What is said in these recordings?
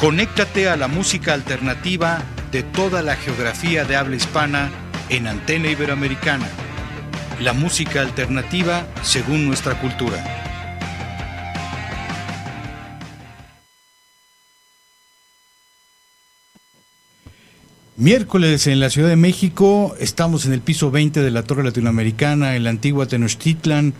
Conéctate a la música alternativa de toda la geografía de habla hispana en Antena Iberoamericana. La música alternativa según nuestra cultura. Miércoles en la Ciudad de México, estamos en el piso 20 de la Torre Latinoamericana, en la antigua Tenochtitlan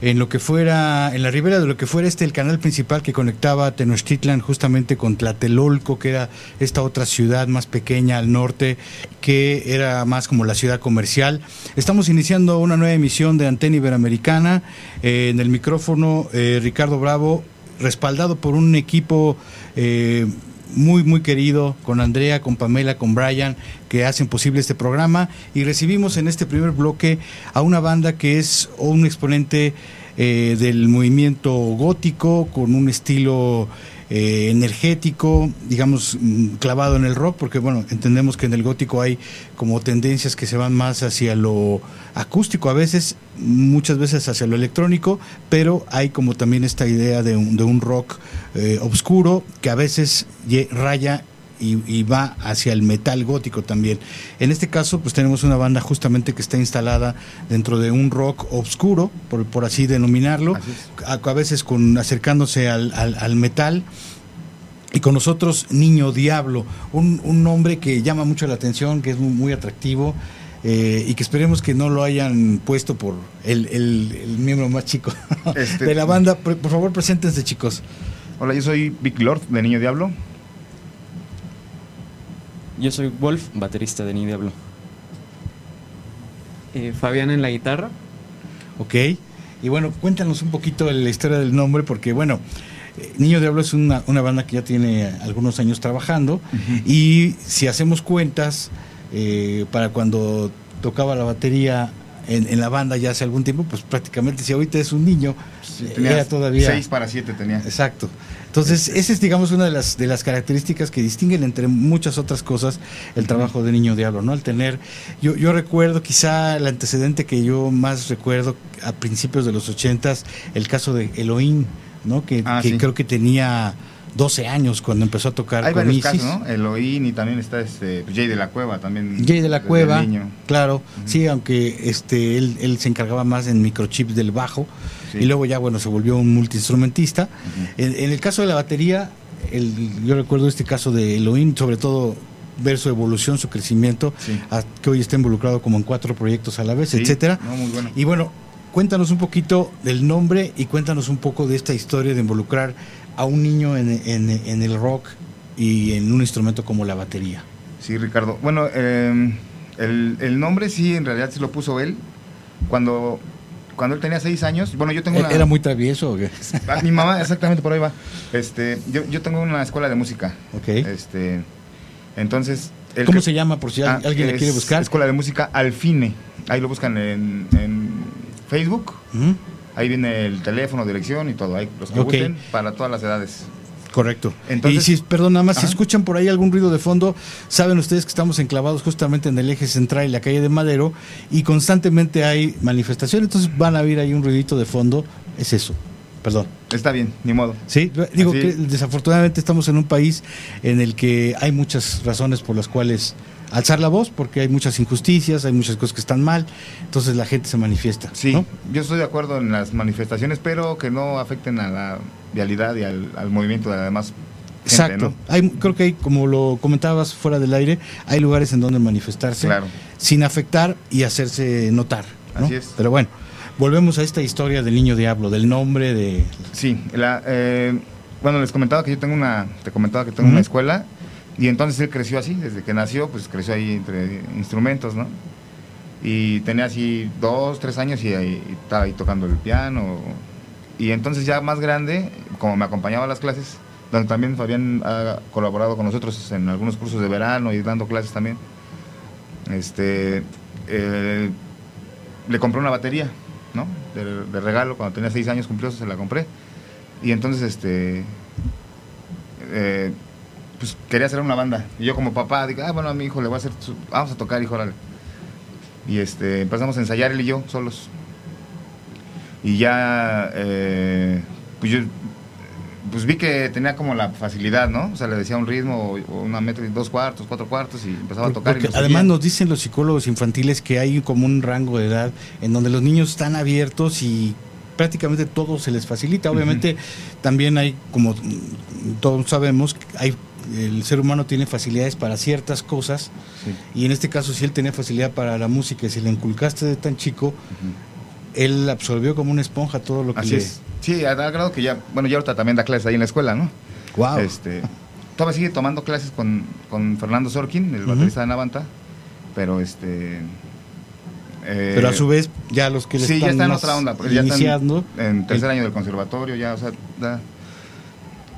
en lo que fuera, en la ribera de lo que fuera este el canal principal que conectaba Tenochtitlan justamente con Tlatelolco, que era esta otra ciudad más pequeña al norte, que era más como la ciudad comercial. Estamos iniciando una nueva emisión de Antena Iberoamericana. Eh, en el micrófono, eh, Ricardo Bravo, respaldado por un equipo eh, muy, muy querido, con Andrea, con Pamela, con Brian, que hacen posible este programa. Y recibimos en este primer bloque a una banda que es un exponente eh, del movimiento gótico, con un estilo eh, energético, digamos, mm, clavado en el rock, porque bueno, entendemos que en el gótico hay como tendencias que se van más hacia lo acústico a veces, muchas veces hacia lo electrónico, pero hay como también esta idea de un, de un rock eh, oscuro que a veces raya y, va hacia el metal gótico también. En este caso, pues tenemos una banda justamente que está instalada dentro de un rock oscuro, por, por así denominarlo, a, veces con acercándose al, al, metal. Y con nosotros Niño Diablo, un, un, nombre que llama mucho la atención, que es muy, atractivo. Eh, y que esperemos que no lo hayan puesto por el, el, miembro más chico este, de la banda. Por, por, favor, preséntense, chicos. Hola, yo soy Vic Lord de Niño Diablo. Yo soy Wolf, baterista de Ni Diablo. Eh, Fabián en la guitarra. Ok. Y bueno, cuéntanos un poquito la historia del nombre, porque bueno, eh, Niño Diablo es una, banda que ya tiene algunos años trabajando y si hacemos cuentas, eh, para cuando tocaba la batería en, la banda ya hace algún tiempo, pues prácticamente si ahorita es un niño, era todavía... Seis para siete tenía. Exacto. Entonces, esa es, digamos, una de las, de las características que distinguen entre muchas otras cosas el trabajo de Niño Diablo, ¿no? Al tener, yo, yo recuerdo quizá el antecedente que yo más recuerdo a principios de los ochentas, el caso de Elohim, ¿no? Que, ah, que creo que tenía 12 años cuando empezó a tocar Hay con varios Casos, ¿no? Elohim y también está este Jay de la Cueva también. Jay de la Cueva, claro, sí, aunque este él, él se encargaba más en microchips del bajo y luego ya bueno se volvió un multiinstrumentista. en, el caso de la batería, el, yo recuerdo este caso de Elohim, sobre todo ver su evolución, su crecimiento, que hoy está involucrado como en cuatro proyectos a la vez, etcétera. Y bueno, cuéntanos un poquito del nombre y cuéntanos un poco de esta historia de involucrar a un niño en, en, el rock y en un instrumento como la batería. Sí, Ricardo. Bueno, em, el, el, nombre sí, en realidad se lo puso él. Cuando, cuando él tenía seis años, bueno, yo tengo una... ¿Era muy travieso o qué? Ah, mi mamá, exactamente, por ahí va. Este, yo, yo tengo una escuela de música. Ok. Este, entonces... ¿Cómo se llama, por si ah, alguien le quiere buscar? Escuela de Música Alfine. Ahí lo buscan en, en Facebook. Ahí viene el teléfono, dirección y todo. Ahí los que okay. para todas las edades. Correcto. Entonces, y si, perdón, nada más, si escuchan por ahí algún ruido de fondo, saben ustedes que estamos enclavados justamente en el eje central y la calle de Madero y constantemente hay manifestaciones, entonces van a oír ahí un ruidito de fondo, es eso. Perdón. Está bien, ni modo. Sí, digo que desafortunadamente estamos en un país en el que hay muchas razones por las cuales alzar la voz porque hay muchas injusticias, hay muchas cosas que están mal, entonces la gente se manifiesta. Sí, yo estoy de acuerdo en las manifestaciones, pero que no afecten a la vialidad y al, movimiento de la demás. Exacto. Hay, creo que hay, como lo comentabas fuera del aire, hay lugares en donde manifestarse sin afectar y hacerse notar. Así es. Pero bueno, volvemos a esta historia del niño diablo, del nombre de... Sí, la, eh, bueno, les comentaba que yo tengo una, te comentaba que tengo una escuela y entonces él creció así, desde que nació, pues creció ahí entre instrumentos, ¿no? Y tenía así dos, tres años y, estaba ahí tocando el piano. Y entonces ya más grande, como me acompañaba a las clases, donde también Fabián ha colaborado con nosotros en algunos cursos de verano y dando clases también. Este, eh, le compré una batería, ¿no? De, regalo, cuando tenía seis años cumplió, se la compré. Y entonces, este, eh, pues quería hacer una banda. Y yo como papá, digo, ah, bueno, a mi hijo le voy a hacer, su- vamos a tocar, hijo, órale. Y este, empezamos a ensayar él y yo, solos. Y ya, eh, pues yo, pues vi que tenía como la facilidad, ¿no? O sea, le decía un ritmo, o, una metro y dos cuartos, cuatro cuartos, y empezaba a tocar. Porque además seguía. nos dicen los psicólogos infantiles que hay como un rango de edad en donde los niños están abiertos y prácticamente todo se les facilita. Obviamente también hay, como todos sabemos, hay el ser humano tiene facilidades para ciertas cosas Sí. y en este caso si él tenía facilidad para la música y si le inculcaste de tan chico, él absorbió como una esponja todo lo que Así le... es. Sí, a tal grado que ya, bueno, ya ahorita también da clases ahí en la escuela, ¿no? Wow. Este, todavía sigue tomando clases con, con Fernando Sorkin, el baterista de Navanta, pero este... eh, Pero a su vez ya los que le sí, están ya está en otra onda, porque ya están en tercer año del conservatorio, ya, o sea, da-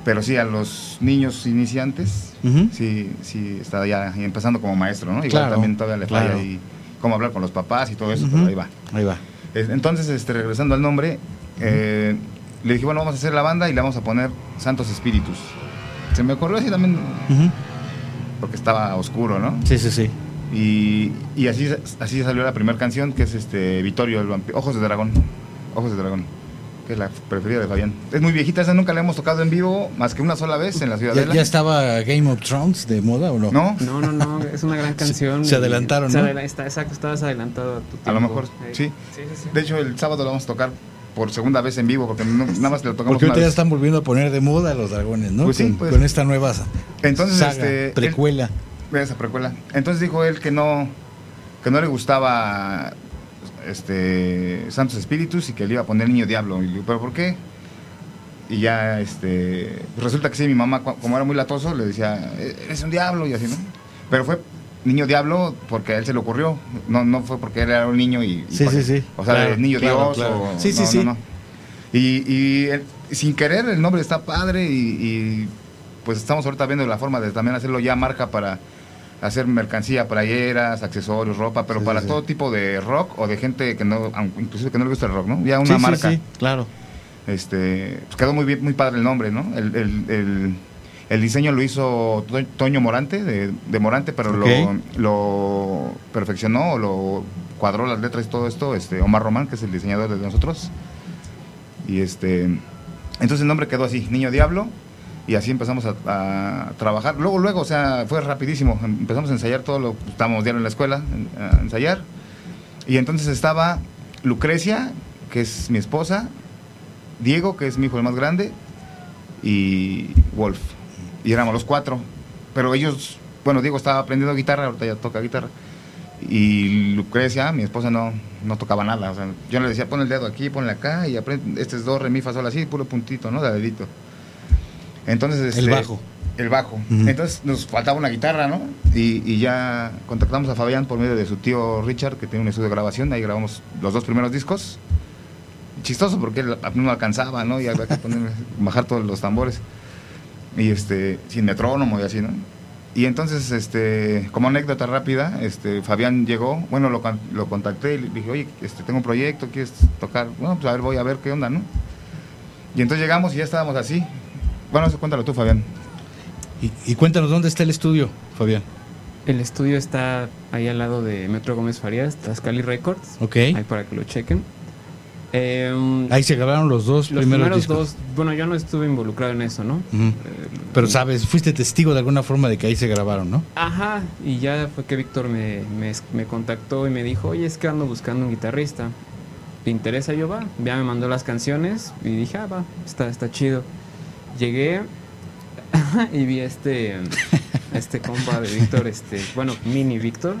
pero sí, a los niños iniciantes, sí, sí, está ya empezando como maestro, ¿no? Igual Claro, también todavía le falla claro. ahí cómo hablar con los papás y todo eso, Ujú. pero ahí va. Ahí va. Entonces, este, regresando al nombre, eh, le dije, bueno, vamos a hacer la banda y le vamos a poner Santos Espíritus. Se me ocurrió así también, porque estaba oscuro, ¿no? Sí, sí, sí. Y, y así, así salió la primera canción, que es este Vittorio, el vampi- Ojos de Dragón. Ojos de Dragón, que es la preferida de Fabián. Es muy viejita, esa nunca la hemos tocado en vivo, más que una sola vez en la ¿Ya, Ciudadela. ya estaba Game of Thrones de moda o no? ¿No? No, no, no, es una gran canción. se adelantaron, se ¿no? adela- está, exacto, estabas adelantado a tu tiempo. A lo mejor, sí. Sí, sí, sí. De hecho, el sábado la vamos a tocar por segunda vez en vivo, porque no- nada más le tocamos Porque ahorita ya están volviendo a poner de moda los dragones, ¿no? Pues sí, con, pues. con esta nueva Entonces, saga, este, él- precuela. Ve esa precuela. Entonces dijo él que no, que no le gustaba este Santos Espíritus y que le iba a poner Niño Diablo. Y le digo, ¿pero por qué? Y ya, este, pues resulta que sí, mi mamá, como era muy latoso, le decía, "E- eres un diablo y así, ¿no? Pero fue Niño Diablo porque a él se le ocurrió, no, no fue porque él era un niño y... y Sí, sí, sí. O sea, Claro, Niño claro, Dios claro. o... Sí, sí, no, sí. no, no. Y, y él- sin querer el nombre está padre y, y, pues estamos ahorita viendo la forma de también hacerlo ya marca para hacer mercancía, playeras, accesorios, ropa, pero Sí, para sí, todo tipo de rock o de gente que no, inclusive que no le gusta el rock, ¿no? Ya una Sí, marca. sí, claro. Este, pues quedó muy bien, muy padre el nombre, ¿no? El, el- el- el diseño lo hizo To- Toño Morante, de, de Morante, pero lo, lo perfeccionó, o lo cuadró las letras y todo esto, este, Omar Román, que es el diseñador de nosotros. Y este, entonces el nombre quedó así, Niño Diablo, y así empezamos a, trabajar. Luego, luego, o sea, fue rapidísimo. Empezamos a ensayar todo lo estábamos diario en la escuela, a ensayar. Y entonces estaba Lucrecia, que es mi esposa, Diego, que es mi hijo el más grande, y Wolf. Y éramos los cuatro. Pero ellos, bueno, Diego estaba aprendiendo guitarra, ahorita ya toca guitarra. Y Lucrecia, mi esposa, no, no tocaba nada. O sea, yo le decía, pon el dedo aquí, ponle acá, y aprende, este es do, re, mi, fa, sol, así, puro puntito, ¿no? De dedito. Entonces, El este, bajo. El bajo. Entonces nos faltaba una guitarra, ¿no? Y, y ya contactamos a Fabián por medio de su tío Richard, que tiene un estudio de grabación. Ahí grabamos los dos primeros discos. Chistoso porque él no alcanzaba, ¿no? Y había que poner, bajar todos los tambores. Y este, sin metrónomo y así, ¿no? Y entonces, este, como anécdota rápida, este, Fabián llegó, bueno, lo, lo contacté y le dije, oye, este, tengo un proyecto, ¿quieres tocar? Bueno, pues a ver, voy a ver qué onda, ¿no? Y entonces llegamos y ya estábamos así. Bueno, eso cuéntalo tú, Fabián. Y, y cuéntanos dónde está el estudio, Fabián. El estudio está ahí al lado de Metro Gómez Farías, Tascali Records. Ok. Ahí para que lo chequen. Eh, Ahí se grabaron los dos los primeros, primeros discos. dos, bueno, yo no estuve involucrado en eso, ¿no? Eh, Pero sabes, fuiste testigo de alguna forma de que ahí se grabaron, ¿no? Ajá, y ya fue que Víctor me, me, me contactó y me dijo, oye, es que ando buscando un guitarrista. ¿Te interesa? Yo va. Ya me mandó las canciones y dije, ah, va, está, está chido. Llegué y vi este, este compa de Víctor, este, bueno, mini Víctor.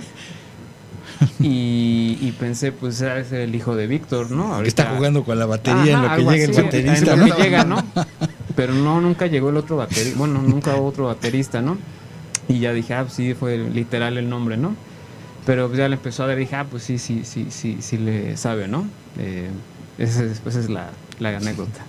Y, y pensé, pues es el hijo de Víctor, ¿no? Que está jugando con la batería en lo que llega el baterista, en ¿no? lo que llega, ¿no? Pero no, nunca llegó el otro baterista. Bueno, nunca hubo otro baterista, ¿no? Y ya dije, ah, pues sí, fue literal el nombre, ¿no? Pero ya le empezó a ver, dije, ah, pues sí, sí, sí, sí, sí le sabe, ¿no? Eh, esa es, pues es la, la anécdota.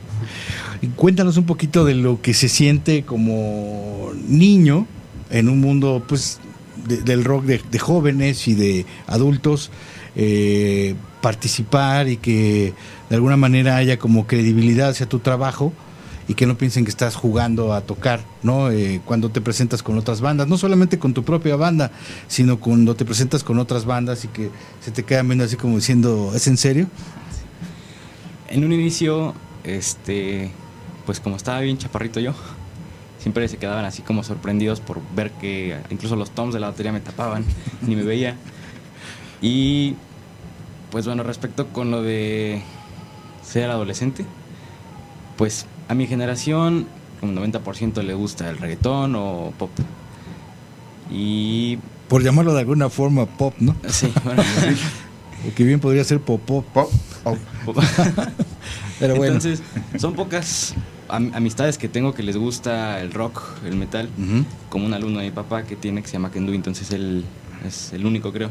Cuéntanos un poquito de lo que se siente como niño en un mundo pues de- del rock de, de jóvenes y de adultos eh, participar y que de alguna manera haya como credibilidad hacia tu trabajo y que no piensen que estás jugando a tocar, ¿no? Eh, cuando te presentas con otras bandas, no solamente con tu propia banda, sino cuando te presentas con otras bandas y que se te quedan viendo así como diciendo, ¿es en serio? En un inicio, este, pues como estaba bien chaparrito yo, siempre se quedaban así como sorprendidos por ver que incluso los toms de la batería me tapaban, ni me veía. Y pues bueno, respecto con lo de ser adolescente, pues a mi generación un 90% le gusta el reggaetón o pop. Y Por llamarlo de alguna forma pop, ¿no? sí, bueno, O que bien podría ser pop pop. Oh. Pero bueno. Entonces, son pocas am- amistades que tengo que les gusta el rock, el metal, como un alumno de mi papá que tiene que se llama Kendu, entonces él es el único, creo.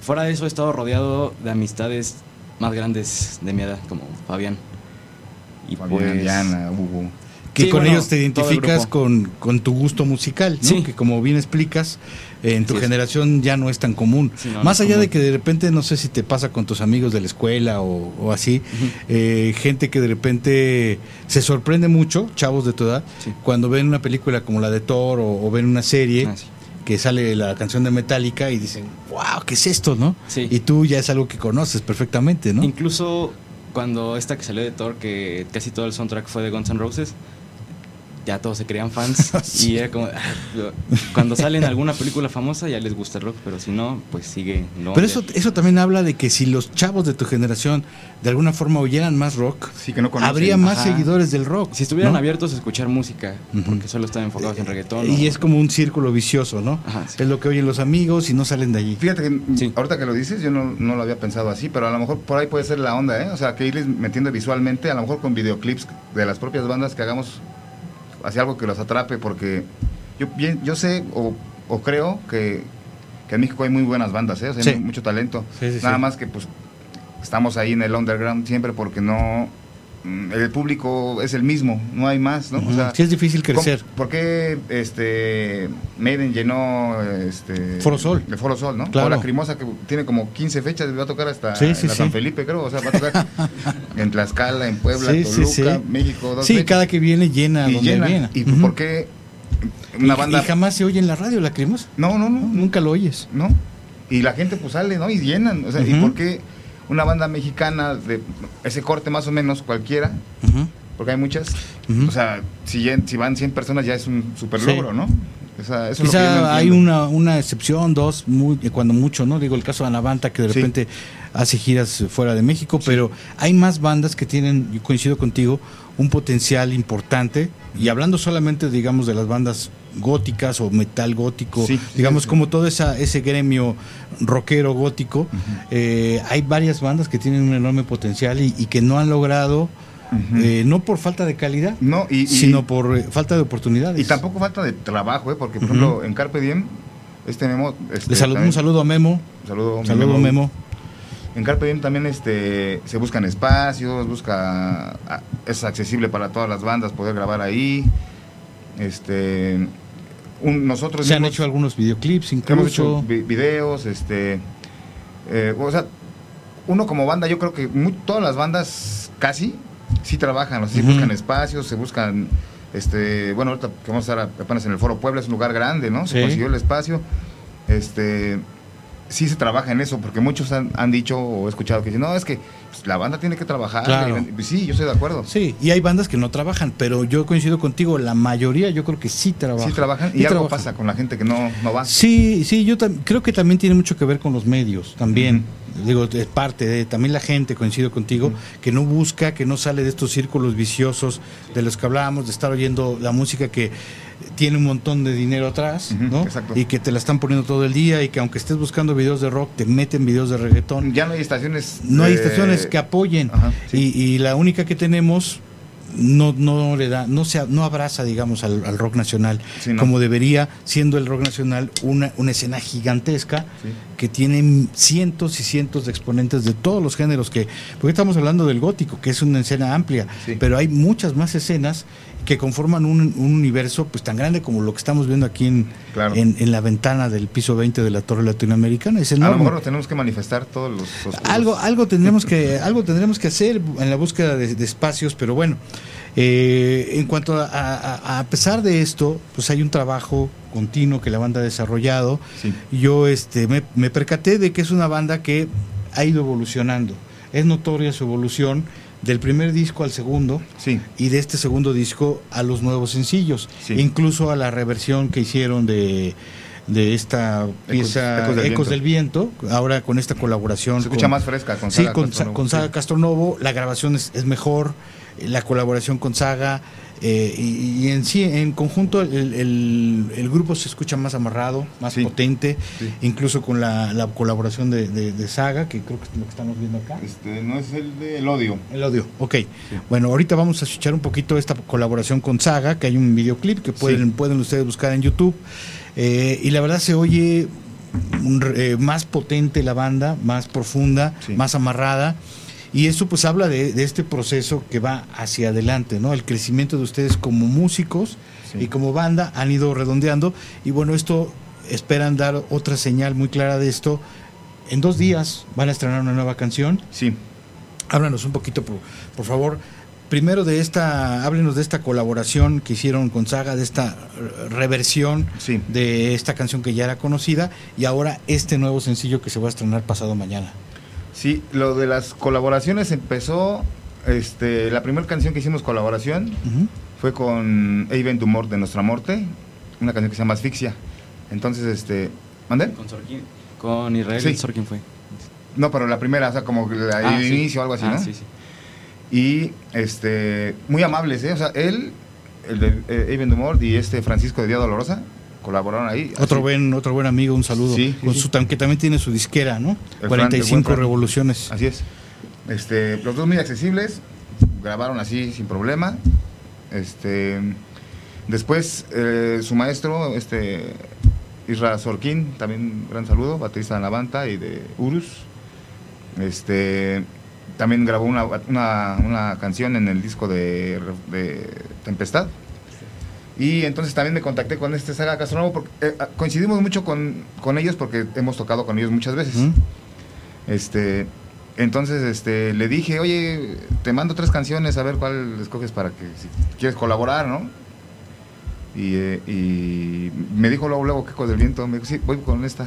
Fuera de eso, he estado rodeado de amistades más grandes de mi edad, como Fabián. Y Fabián, pues, Diana, Hugo. Que Sí, con bueno, ellos te el identificas con, con tu gusto musical, ¿no? Sí. que como bien explicas, eh, en tu Sí, generación ya no es tan común. No, Más allá de que de repente, no sé si te pasa con tus amigos de la escuela o, o así, eh, gente que de repente se sorprende mucho, chavos de tu edad, cuando ven una película como la de Thor o, o ven una serie. Ah, que sale la canción de Metallica y dicen, wow, ¿qué es esto, no? Y tú ya es algo que conoces perfectamente, ¿no? Incluso cuando esta que salió de Thor, que casi todo el soundtrack fue de Guns N' Roses, ya todos se creían fans. Sí. Y era como, ah, cuando sale en alguna película famosa ya les gusta el rock, pero si no, pues sigue. no Pero eso, eso también habla de que si los chavos de tu generación de alguna forma oyeran más rock, Sí, que no conocen. habría más Ajá. seguidores del rock. Si estuvieran ¿no? abiertos a escuchar música, Ujú. porque solo están enfocados en reggaetón. Y o- es como un círculo vicioso, ¿no? Ajá, sí. Es lo que oyen los amigos y no salen de allí. Fíjate que Sí. ahorita que lo dices, yo no, no lo había pensado así, pero a lo mejor por ahí puede ser la onda, ¿eh? O sea, que irles metiendo visualmente, a lo mejor con videoclips de las propias bandas que hagamos hacia algo que los atrape, porque yo, yo sé o, o creo que, que en México hay muy buenas bandas, ¿eh? O sea, Sí. hay mucho talento. Sí, sí, Nada más que pues estamos ahí en el underground siempre porque no... mm, El público es el mismo, no hay más, ¿no? O sea, sí es difícil crecer. ¿Cómo- ¿Por qué este, Maiden llenó este, Foro Sol. De Foro Sol, ¿no? Claro. O la Crimosa que tiene como 15 fechas, va a tocar hasta Sí, sí. San Felipe, creo. O sea, va a tocar en Tlaxcala, en Puebla, Toluca, sí. México. dos Sí, fechas. cada que viene llena y donde llena. viene. ¿Y Ujú. por qué una banda? y jamás se oye en la radio la cremosa. No, no, no, nunca lo oyes. ¿no? Y la gente pues sale, ¿no? Y llenan. O sea, ¿y por qué una banda mexicana de ese corte más o menos cualquiera? Porque hay muchas. O sea, si, van 100 personas ya es un super Sí. logro, ¿no? O sea, eso es lo que Quizá hay una, una excepción, dos, muy- eh, cuando mucho, ¿no? Digo, el caso de Anavanta, que de Sí. repente hace giras fuera de México, pero hay más bandas que tienen, yo coincido contigo, un potencial importante. Y hablando solamente, digamos, de las bandas góticas o metal gótico, Sí, digamos, sí, sí. como todo esa, ese gremio rockero gótico, eh, hay varias bandas que tienen un enorme potencial y, y que no han logrado, eh, no por falta de calidad, No, y, y- sino por eh, falta de oportunidades. Y tampoco falta de trabajo, ¿eh? Porque, por ejemplo, en Carpe Diem, este Memo... Este, Le saludo, también- un saludo a Memo. Saludo, saludo, Memo. En Carpe Diem también este, se buscan espacios, busca... a- Es accesible para todas las bandas poder grabar ahí. Este... un- nosotros Se han hecho algunos videoclips Hemos hecho incluso. vi- videos, este... eh, o sea, uno como banda, yo creo que todas las bandas casi sí trabajan, o sea, sí buscan espacios, se buscan, este, bueno, ahorita que vamos a estar apenas en el Foro Puebla, es un lugar grande, ¿no? Se Sí. consiguió el espacio, este, sí se trabaja en eso, porque muchos han, han dicho o escuchado que dicen, no, es que pues, la banda tiene que trabajar. Claro. y- pues sí, yo estoy de acuerdo. Sí, y hay bandas que no trabajan, pero yo coincido contigo, la mayoría yo creo que sí trabajan. Sí trabajan y Sí algo trabajan. pasa con la gente que no, no va. Sí, sí, yo creo que también tiene mucho que ver con los medios, también. Digo, es parte de también la gente, coincido contigo, que no busca, que no sale de estos círculos viciosos de los que hablábamos, de estar oyendo la música que tiene un montón de dinero atrás, ¿no? exacto. Y que te la están poniendo todo el día y que aunque estés buscando videos de rock, te meten videos de reggaetón. Ya no hay estaciones. No hay estaciones que apoyen. Ajá, sí. y, y la única que tenemos, no, no le da, no se, no abraza, digamos, al, al rock nacional Sí, no. como debería, siendo el rock nacional una, una escena gigantesca Sí. que tiene cientos y cientos de exponentes de todos los géneros que, porque estamos hablando del gótico, que es una escena amplia, pero hay muchas más escenas que conforman un, un universo pues tan grande como lo que estamos viendo aquí en, Claro. en, en la ventana del piso 20 de la Torre Latinoamericana. Es A lo enorme. mejor lo tenemos que manifestar todos los... los- Algo, algo tendremos que, algo tendremos que hacer en la búsqueda de, de espacios, pero bueno, eh, en cuanto a, a- a pesar de esto, pues hay un trabajo continuo que la banda ha desarrollado. Sí. Yo este me, me percaté de que es una banda que ha ido evolucionando. Es notoria su evolución del primer disco al segundo Sí, y de este segundo disco a los nuevos sencillos, Sí. incluso a la reversión que hicieron de, de esta pieza Ecos del Ecos del, Viento. ahora con esta colaboración. se escucha con- más fresca con Sí, Saga con, Castronovo. Sa- con Saga Sí. Castronovo, la grabación es, es mejor, la colaboración con Saga, eh, y, y en sí, en conjunto, el, el- el grupo se escucha más amarrado, más Sí. potente, Sí. incluso con la, la colaboración de, de- de Saga, que creo que es lo que estamos viendo acá. Este, no es el del odio. El audio, ok. Bueno, ahorita vamos a escuchar un poquito esta colaboración con Saga, que hay un videoclip que pueden, pueden ustedes buscar en YouTube. Eh, y la verdad se oye un eh, más potente la banda, más profunda, más amarrada. Y eso pues habla de, de este proceso que va hacia adelante, ¿no? El crecimiento de ustedes como músicos Sí. y como banda han ido redondeando. Y bueno, esto esperan dar otra señal muy clara de esto. En dos días van a estrenar una nueva canción. Sí, Háblanos un poquito, por, por favor. Primero de esta, háblenos de esta colaboración que hicieron con Saga, de esta reversión Sí. de esta canción que ya era conocida y ahora este nuevo sencillo que se va a estrenar pasado mañana. Sí, lo de las colaboraciones empezó, este, la primera canción que hicimos colaboración fue con Even Dumort de Nuestra Morte, una canción que se llama Asfixia. Entonces, este, ¿mandé? Con Sorkin. Con Israel Sí. Sorkin fue. No, pero la primera, o sea, como la- Ah, el sí. inicio o algo así, Ah, ¿no? Sí, sí. Y este muy amables, ¿eh? O sea, él, el de eh, Even Dumort y este Francisco de Día Dolorosa colaboraron ahí. Otro así. buen, otro buen amigo, un saludo. Sí, con sí. su que también tiene su disquera, ¿no? El Fran- el 45 buen Fran. revoluciones. Así es. Este, los dos muy accesibles, grabaron así sin problema. Este, después eh, su maestro, este Isra Sorkin, también gran saludo, baterista de la banda y de Urus. Este, también grabó una, una, una canción en el disco de, de Tempestad. Y entonces también me contacté con este Saga Castronovo porque eh, coincidimos mucho con, con ellos porque hemos tocado con ellos muchas veces. Este, entonces este, le dije, oye, te mando tres canciones a ver cuál escoges para que si quieres colaborar, ¿no? Y, eh, y me dijo luego, luego, ¿qué cosa del viento? Me dijo, sí, voy con esta.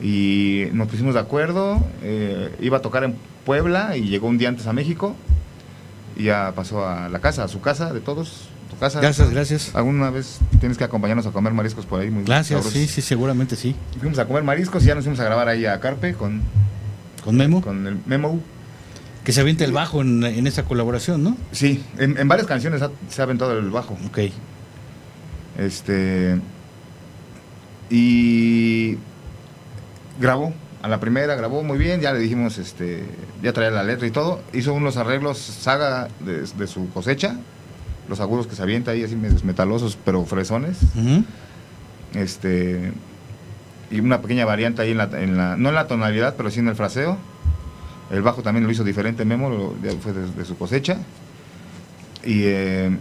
Y nos pusimos de acuerdo, eh, iba a tocar en Puebla y llegó un día antes a México y ya pasó a la casa, a su casa de todos, tu casa. Gracias, gracias. Alguna vez tienes que acompañarnos a comer mariscos por ahí. Muy Gracias, sabrosos. sí, sí, seguramente sí. Fuimos a comer mariscos y ya nos fuimos a grabar ahí a Carpe con, Con Memo, con el Memo. que se avienta el bajo en, en esa colaboración, ¿no? Sí, en, en varias canciones ha- se ha aventado el bajo. Ok. Este. Y. Grabó. A la primera grabó muy bien. Ya le dijimos, este. Ya traía la letra y todo. Hizo unos arreglos saga de, de su cosecha. Los agudos que se avienta ahí, así metalosos, pero fresones. Este. Y una pequeña variante ahí en la, en la- No en la tonalidad, pero sí en el fraseo. El bajo también lo hizo diferente Memo, lo- fue de, de su cosecha. Y eh,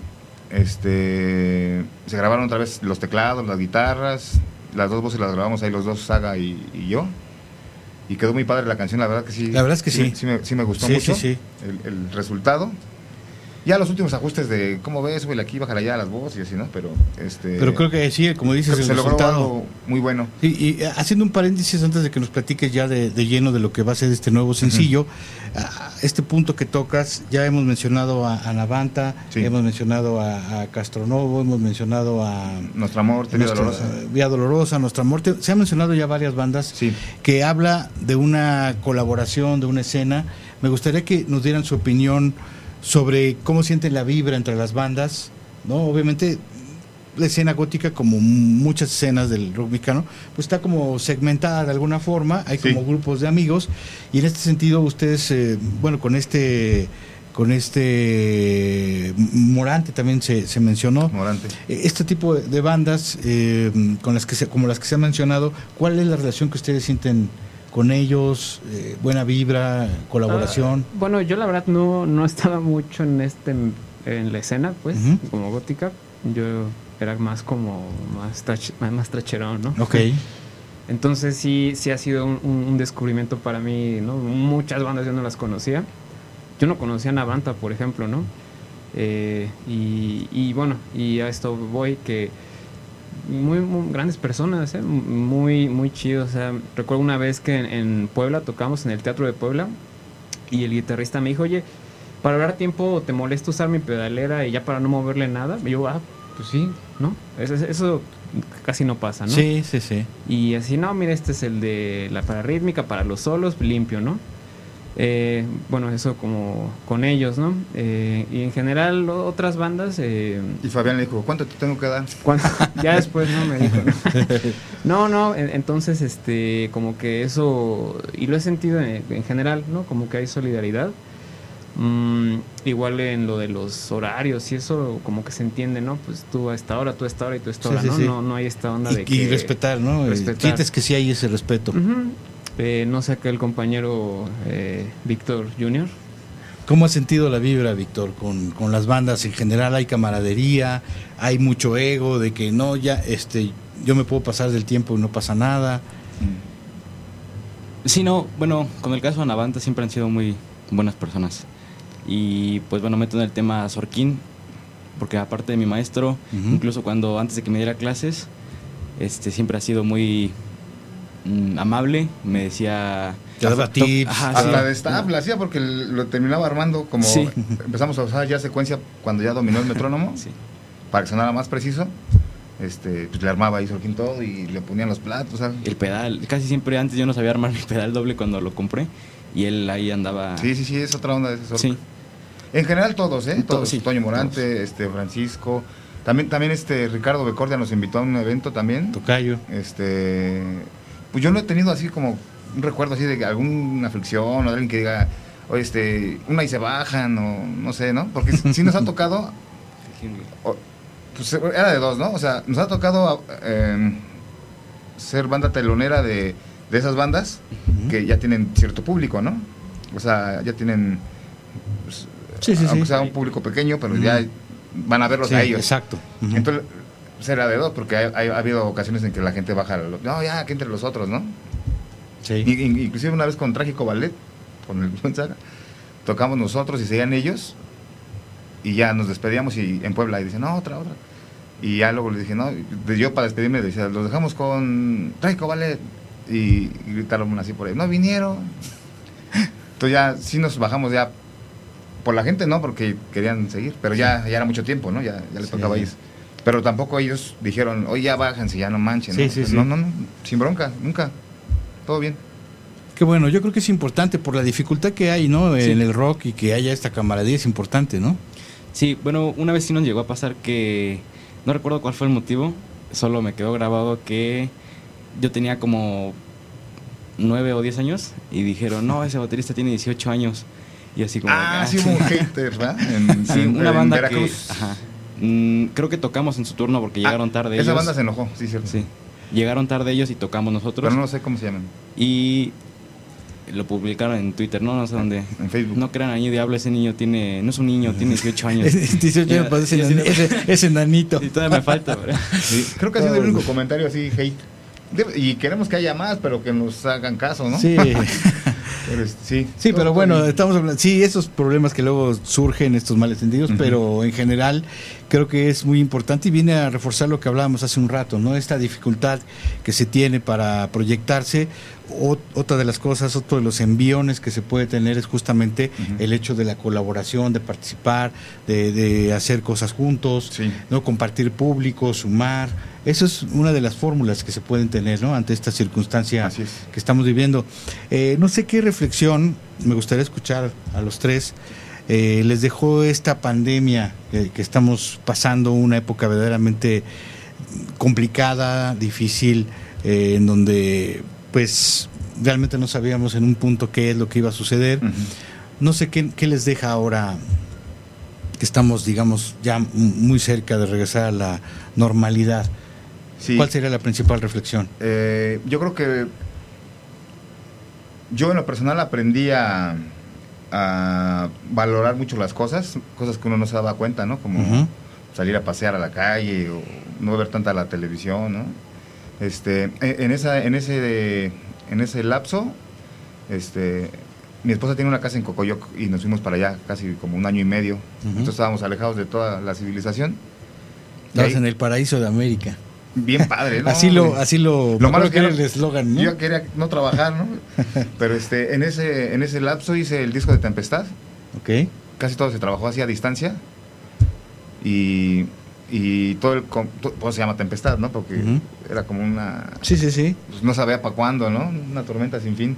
este se grabaron otra vez los teclados, las guitarras, las dos voces las grabamos ahí los dos, Saga y, y yo. Y quedó muy padre la canción, la verdad que sí. La verdad es que sí. Sí, me, sí me gustó Sí, mucho el resultado. Ya los últimos ajustes de cómo ves, súbele aquí, bájale allá las voces y así, ¿no? Pero este Pero creo que sí, como dices, el se logró resultado. algo muy bueno. Sí, y eh, haciendo un paréntesis antes de que nos platiques ya de, de lleno de lo que va a ser este nuevo sencillo, a- este punto que tocas, ya hemos mencionado a, a Navanta, Sí. hemos mencionado a, a Castronovo, hemos mencionado a Nuestro amor, Teoría Nuestra- Dolorosa. eh, Vía Dolorosa, Nuestra Muerte. Se han mencionado ya varias bandas Sí. que habla de una colaboración, de una escena. Me gustaría que nos dieran su opinión sobre cómo sienten la vibra entre las bandas, ¿no? Obviamente la escena gótica, como muchas escenas del rock mexicano, pues está como segmentada de alguna forma, hay Sí. como grupos de amigos, y en este sentido ustedes, eh, bueno, con este con este Morante también se, se mencionó. Morante. Este tipo de, de bandas, eh, con las que se, como las que se han mencionado, ¿cuál es la relación que ustedes sienten con ellos? Eh, ¿Buena vibra? ¿Colaboración? Ah, bueno, yo la verdad no, no estaba mucho en este en la escena, pues, como gótica. Yo era más como más, trach- más, tracherón, ¿no? ok. Entonces sí, sí ha sido un descubrimiento para mí, ¿no? Muchas bandas yo no las conocía. Yo no conocía a Navanta, por ejemplo, ¿no? Eh, y, y bueno, y a esto voy que muy, muy grandes personas, ¿eh? muy, muy chido. O sea, recuerdo una vez que en, en Puebla tocamos en el Teatro de Puebla y el guitarrista me dijo, oye, para hablar tiempo, ¿te molesta usar mi pedalera y ya para no moverle nada? Y yo, ah, pues sí, ¿no? Eso, eso casi no pasa, ¿no? Sí, sí, sí. Y así, no, mira, este es el de la para rítmica, para los solos, limpio, ¿no? Eh, bueno, eso como con ellos, ¿no? Eh, y en general, otras bandas, eh, Y Fabián le dijo, ¿cuánto te tengo que dar? cuando- ya después no me dijo, ¿no? no, no, en- entonces, este, como que eso, y lo he sentido en, en general, ¿no? Como que hay solidaridad. Mm, igual en lo de los horarios y eso, como que se entiende, ¿no? Pues tú a esta hora, tú a esta hora y tú a esta Sí, hora, sí, ¿no? sí. ¿no? No hay esta onda Y, de y que... respetar, ¿no? Respetar. Sientes que sí hay ese respeto. Ujú. Eh, no sé acá el compañero eh, Víctor Junior. ¿Cómo has sentido la vibra, Víctor, con, con las bandas en general? ¿Hay camaradería? ¿Hay mucho ego de que no, ya, este, yo me puedo pasar del tiempo y no pasa nada? Sí, no, bueno, con el caso de Anavanta siempre han sido muy buenas personas. Y pues bueno, meto en el tema Sorquín, porque aparte de mi maestro, incluso cuando antes de que me diera clases, este siempre ha sido muy mm, amable, me decía... Te daba tips. Ajá, Hasta sí. de staff la hacía porque lo terminaba armando como Sí. empezamos a usar ya secuencia cuando ya dominó el metrónomo Sí. para que sonara más preciso. Este, pues le armaba ahí Sorquín todo y le ponían los platos, ¿sabes? El pedal, casi siempre antes yo no sabía armar mi pedal doble cuando lo compré y él ahí andaba... Sí, sí, sí, es otra onda de ese. Sí. En general todos, ¿eh? Todos, sí, Toño Morante, este Francisco, también también este Ricardo Becordia nos invitó a un evento también. Tocayo. Este, pues yo no he tenido así como un recuerdo así de alguna fricción o de alguien que diga, oye, este, una y se bajan o no sé, ¿no? Porque sí nos ha tocado, o- pues era de dos, ¿no? O sea, nos ha tocado eh, ser banda telonera de, de esas bandas que ya tienen cierto público, ¿no? O sea, ya tienen, pues, Sí, sí, sí. aunque sea un público pequeño, pero ya van a verlos a ellos. Exacto. Entonces, será de dos, porque hay- ha habido ocasiones en que la gente baja, lo- no, ya, que entre los otros, ¿no? Sí. Y- inclusive una vez con Trágico Ballet, con el Gonzaga, tocamos nosotros y seguían ellos, y ya nos despedíamos y en Puebla, y dicen, no, otra, otra. Y ya luego le dije, no, yo para despedirme le decía, los dejamos con Trágico Ballet, y, y gritaron así por ahí, no vinieron. Entonces ya sí nos bajamos ya por la gente, ¿no? Porque querían seguir, pero ya, ya era mucho tiempo, ¿no? Ya, ya les Sí. tocaba a ellos. Pero tampoco ellos dijeron, oye, ya bájense, ya no manchen, ¿no? Sí, sí, Pues, sí. No, no, no, sin bronca, nunca. Todo bien. Qué bueno, yo creo que es importante por la dificultad que hay, ¿no? Sí. En el rock y que haya esta camaradería es importante, ¿no? Sí, bueno, una vez sí nos llegó a pasar que no recuerdo cuál fue el motivo, solo me quedó grabado que yo tenía como nueve o diez años y dijeron, no, ese baterista tiene 18 años. Y así como... Ah, "Ah, sí hubo haters, ¿verdad? En, Sí, en- una en banda Veracruz. que... Ajá. Mm, creo que tocamos en su turno porque Ah, llegaron tarde Esa ellos. banda se enojó, sí, cierto. Sí. Llegaron tarde ellos y tocamos nosotros. Pero no sé cómo se llaman. Y lo publicaron en Twitter, no, no sé dónde. En Facebook. No crean ahí diablo, ese niño tiene... No es un niño, tiene 18 años. 18 años, pues, ese enanito. Y todavía me falta, ¿verdad? Sí, Creo que ha sido el único comentario así, hate. Debe- y queremos que haya más, pero que nos hagan caso, ¿no? Sí. Sí, Sí, pero bueno, estamos hablando, sí, esos problemas que luego surgen, estos malentendidos, Ujú. pero en general creo que es muy importante y viene a reforzar lo que hablábamos hace un rato, ¿no? Esta dificultad que se tiene para proyectarse. Otra de las cosas, otro de los enviones que se puede tener es justamente el hecho de la colaboración, de participar, de, de hacer cosas juntos, Sí. no compartir público, sumar. Eso es una de las fórmulas que se pueden tener, ¿no? Ante esta circunstancia es. que estamos viviendo. Eh, no sé qué reflexión, me gustaría escuchar a los tres, eh, les dejó esta pandemia que, que estamos pasando, una época verdaderamente complicada, difícil, eh, en donde pues realmente no sabíamos en un punto qué es lo que iba a suceder. No sé qué, qué les deja ahora que estamos, digamos, ya muy cerca de regresar a la normalidad. Sí. ¿Cuál sería la principal reflexión? Eh, yo creo que yo en lo personal aprendí a, a valorar mucho las cosas, cosas que uno no se daba cuenta, ¿no? Como salir a pasear a la calle o no ver tanta la televisión, ¿no? Este, e- en esa, en ese, en ese lapso, este, mi esposa tiene una casa en Cocoyoc y nos fuimos para allá casi como un año y medio. Entonces estábamos alejados de toda la civilización. Estabas ahí- en el paraíso de América. Bien padre, ¿no? así lo, así lo, Lo malo que era el eslogan, ¿no? Yo quería no trabajar, ¿no? Pero este, en ese, en ese lapso hice el disco de Tempestad. Ok. Casi todo se trabajó así a distancia. Y, y todo el... Todo se llama Tempestad, ¿no? Porque era como una... Sí, sí, sí. pues, no sabía para cuándo, ¿no? Una tormenta sin fin.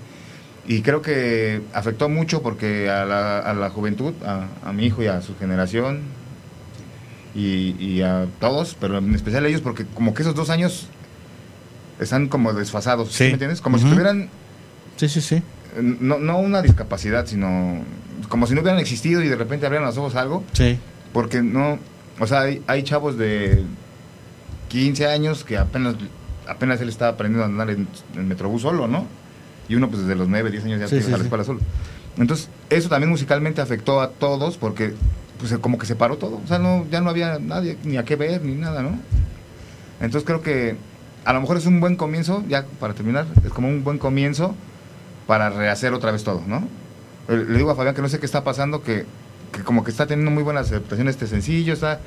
Y creo que afectó mucho porque a la, a la juventud, a, a mi hijo y a su generación, y, y a todos, pero en especial a ellos, porque como que esos dos años están como desfasados, ¿sí, Sí. me entiendes? Como si tuvieran, Sí, sí, sí. no, no una discapacidad, sino como si no hubieran existido y de repente abrieran los ojos a algo, Sí. porque no, o sea, hay, hay chavos de 15 años que apenas, apenas él estaba aprendiendo a andar en, en Metrobús solo, ¿no? Y uno pues desde los 9, 10 años ya Sí, sí, a la sí. escuela solo. Entonces, eso también musicalmente afectó a todos porque pues como que se paró todo, o sea, no, ya no había nadie ni a qué ver ni nada, ¿no? Entonces creo que a lo mejor es un buen comienzo, ya para terminar, es como un buen comienzo para rehacer otra vez todo, ¿no? Eh, Le digo a Fabián que no sé qué está pasando, que, que como que está teniendo muy buena aceptación este sencillo, está...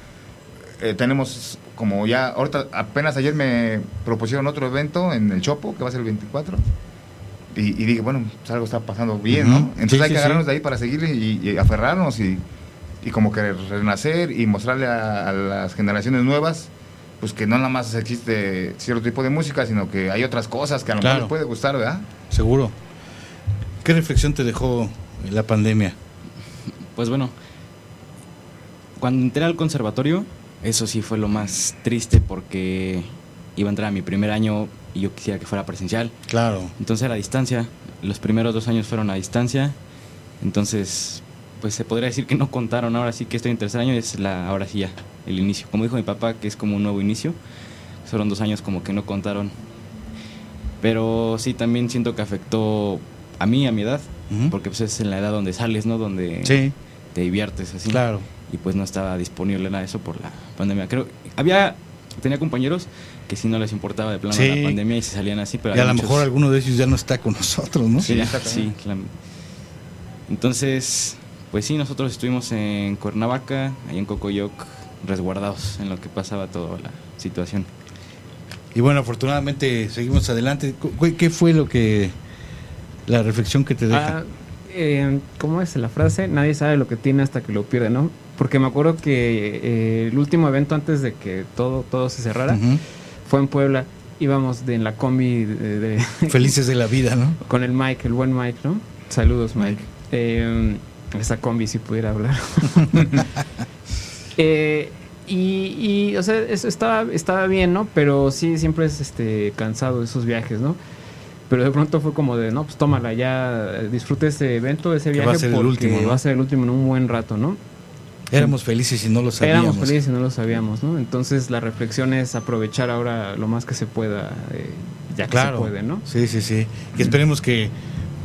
eh, tenemos como ya, ahorita apenas ayer me propusieron otro evento en el Chopo, que va a ser el 24, y, y dije, bueno, pues algo está pasando bien. ¿no? Entonces Sí, hay sí, que agarrarnos sí. de ahí para seguirle y, y aferrarnos y, y como que renacer y mostrarle a, a las generaciones nuevas pues que no nada más existe cierto tipo de música, sino que hay otras cosas que a lo Claro. mejor les puede gustar, ¿verdad? Seguro. ¿Qué reflexión te dejó la pandemia? Pues bueno, cuando entré al conservatorio, eso sí fue lo más triste porque iba a entrar a mi primer año y yo quisiera que fuera presencial. Claro. Entonces era a distancia. Los primeros dos años fueron a distancia. Entonces, pues se podría decir que no contaron. Ahora sí que estoy en tercer año, es la, ahora sí ya, el inicio. Como dijo mi papá, que es como un nuevo inicio. Fueron dos años como que no contaron. Pero sí, también siento que afectó a mí, a mi edad. Porque pues es en la edad donde sales, ¿no? Donde Sí, te diviertes así. claro. Y pues no estaba disponible nada de eso por la pandemia. Creo, había, tenía compañeros que sí no les importaba de plano Sí. la pandemia y se salían así, pero Y a lo muchos- mejor alguno de ellos ya no está con nosotros, ¿no? Sí, ya, está sí, claro. Entonces, pues sí, nosotros estuvimos en Cuernavaca, ahí en Cocoyoc, resguardados en lo que pasaba toda la situación. Y bueno, afortunadamente seguimos adelante. ¿Qué fue lo que la reflexión que te deja? Ah, eh, ¿Cómo es la frase? Nadie sabe lo que tiene hasta que lo pierde, ¿no? Porque me acuerdo que eh, el último evento antes de que todo, todo se cerrara fue en Puebla. Íbamos de, en la combi de, de- Felices de la vida, ¿no? con el Mike, el buen Mike, ¿no? Saludos, Mike. Eh, esa combi si pudiera hablar. Eh, y, y, o sea, eso estaba, estaba bien, ¿no? Pero sí, siempre es este, cansado esos viajes, ¿no? Pero de pronto fue como de, no, pues tómala, ya eh, disfrute ese evento, ese Que viaje, va a ser el último, ¿no? va a ser el último en un buen rato, ¿no? Éramos felices y no lo sabíamos. Éramos felices y no lo sabíamos, ¿no? Entonces la reflexión es aprovechar ahora lo más que se pueda, eh, ya que Claro. se puede, ¿no? Sí, sí, sí. Y esperemos que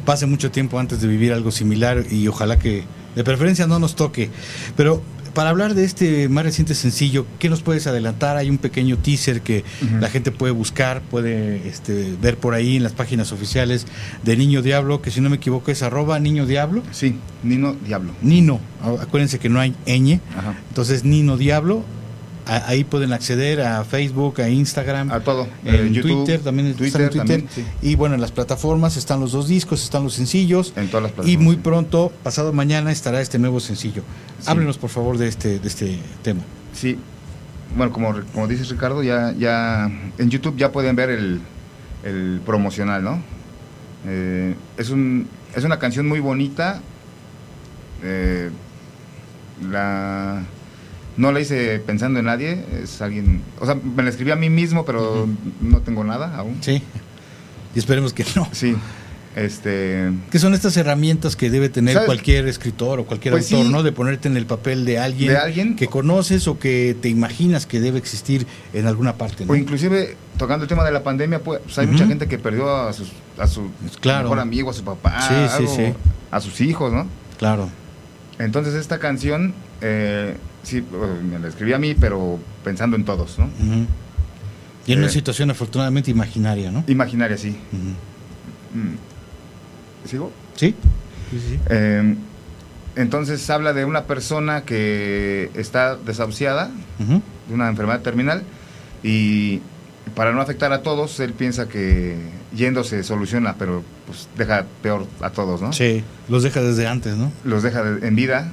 pase mucho tiempo antes de vivir algo similar y ojalá que de preferencia no nos toque. Pero para hablar de este más reciente sencillo, ¿qué nos puedes adelantar? Hay un pequeño teaser que la gente puede buscar, puede este, ver por ahí en las páginas oficiales de Niño Diablo, que si no me equivoco es arroba Niño Diablo. Sí, Nino Diablo. Nino, acuérdense que no hay ñ, Ajá. entonces Nino Diablo, a- ahí pueden acceder a Facebook, a Instagram, A todo. en YouTube, Twitter también Twitter en Twitter también, sí. y bueno en las plataformas están los dos discos están los sencillos En todas las y plataformas. muy pronto pasado mañana estará este nuevo sencillo Sí. háblenos por favor de este de este tema Sí. Bueno, como, como dices Ricardo, ya, ya en YouTube ya pueden ver el, el promocional, ¿no? Eh, es, un, es una canción muy bonita. Eh, la, no la hice pensando en nadie. Es alguien. O sea, me la escribí a mí mismo, pero no tengo nada aún. sí y esperemos que no Sí. Este, ¿Qué son estas herramientas que debe tener ¿Sabes? cualquier escritor o cualquier Pues autor, sí. ¿no? De ponerte en el papel de alguien, De alguien. que conoces o que te imaginas que debe existir en alguna parte, ¿no? o inclusive tocando el tema de la pandemia, pues, pues, hay mucha gente que perdió a, sus, a su Claro. mejor amigo, a su papá, Sí, sí, algo, sí. a sus hijos, ¿no? Claro. Entonces esta canción, eh, sí, me la escribí a mí, pero pensando en todos, ¿no? Y en una Eh. situación afortunadamente imaginaria, ¿no? Imaginaria, sí. Mm. ¿Sigo? ¿Sí? Sí, sí. Eh, entonces habla de una persona que está desahuciada de una enfermedad terminal y para no afectar a todos, él piensa que yendo se soluciona, pero pues deja peor a todos, ¿no? Sí, los deja desde antes, ¿no? Los deja de- en vida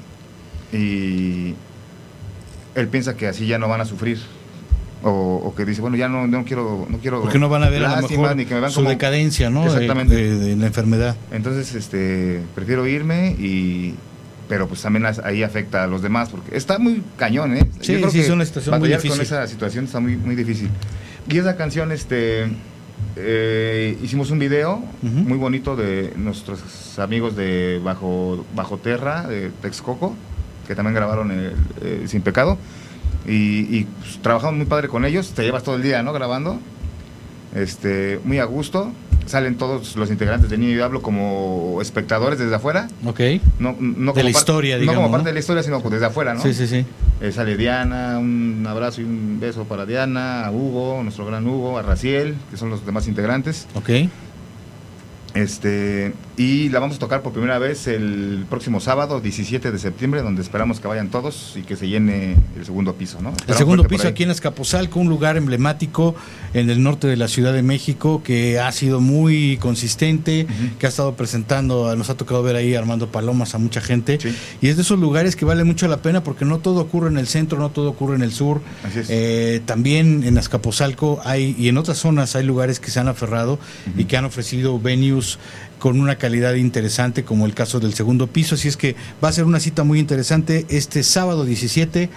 y él piensa que así ya no van a sufrir. O, o que dice, bueno, ya no, no quiero... No quiero Porque no van a ver a lo lástima, mejor ni que me vean su como- decadencia, ¿no? Exactamente. De, de- de la enfermedad. Entonces, este, prefiero irme y... Pero pues también ahí afecta a los demás, porque está muy cañón, ¿eh? Sí, sí, es una situación muy difícil. con esa situación está muy, muy difícil. Y esa canción, este, eh, hicimos un video muy bonito de nuestros amigos de Bajo, Bajo Terra, de Texcoco, que también grabaron el, eh, Sin Pecado. Y, y, pues, trabajamos muy padre con ellos, te llevas todo el día, ¿no? Grabando. Este, muy a gusto. Salen todos los integrantes de Niño y Diablo como espectadores desde afuera. Ok. No, no De la historia, No digamos, como parte ¿no? de la historia, sino pues desde afuera, ¿no? Sí, sí, sí. Eh, sale Diana, un abrazo y un beso para Diana, a Hugo, nuestro gran Hugo, a Raciel, que son los demás integrantes. Ok. Este, y la vamos a tocar por primera vez el próximo sábado, 17 de septiembre, donde esperamos que vayan todos y que se llene el segundo piso, ¿no? El segundo piso aquí en Escapozalco, un lugar emblemático en el norte de la Ciudad de México que ha sido muy consistente, que ha estado presentando, nos ha tocado ver ahí Armando Palomas a mucha gente. Sí. Y es de esos lugares que vale mucho la pena porque no todo ocurre en el centro, no todo ocurre en el sur. Así es. Eh, también en Azcapotzalco hay, y en otras zonas hay lugares que se han aferrado y que han ofrecido venues con una calidad interesante, como el caso del segundo piso. Así es que va a ser una cita muy interesante este sábado 17.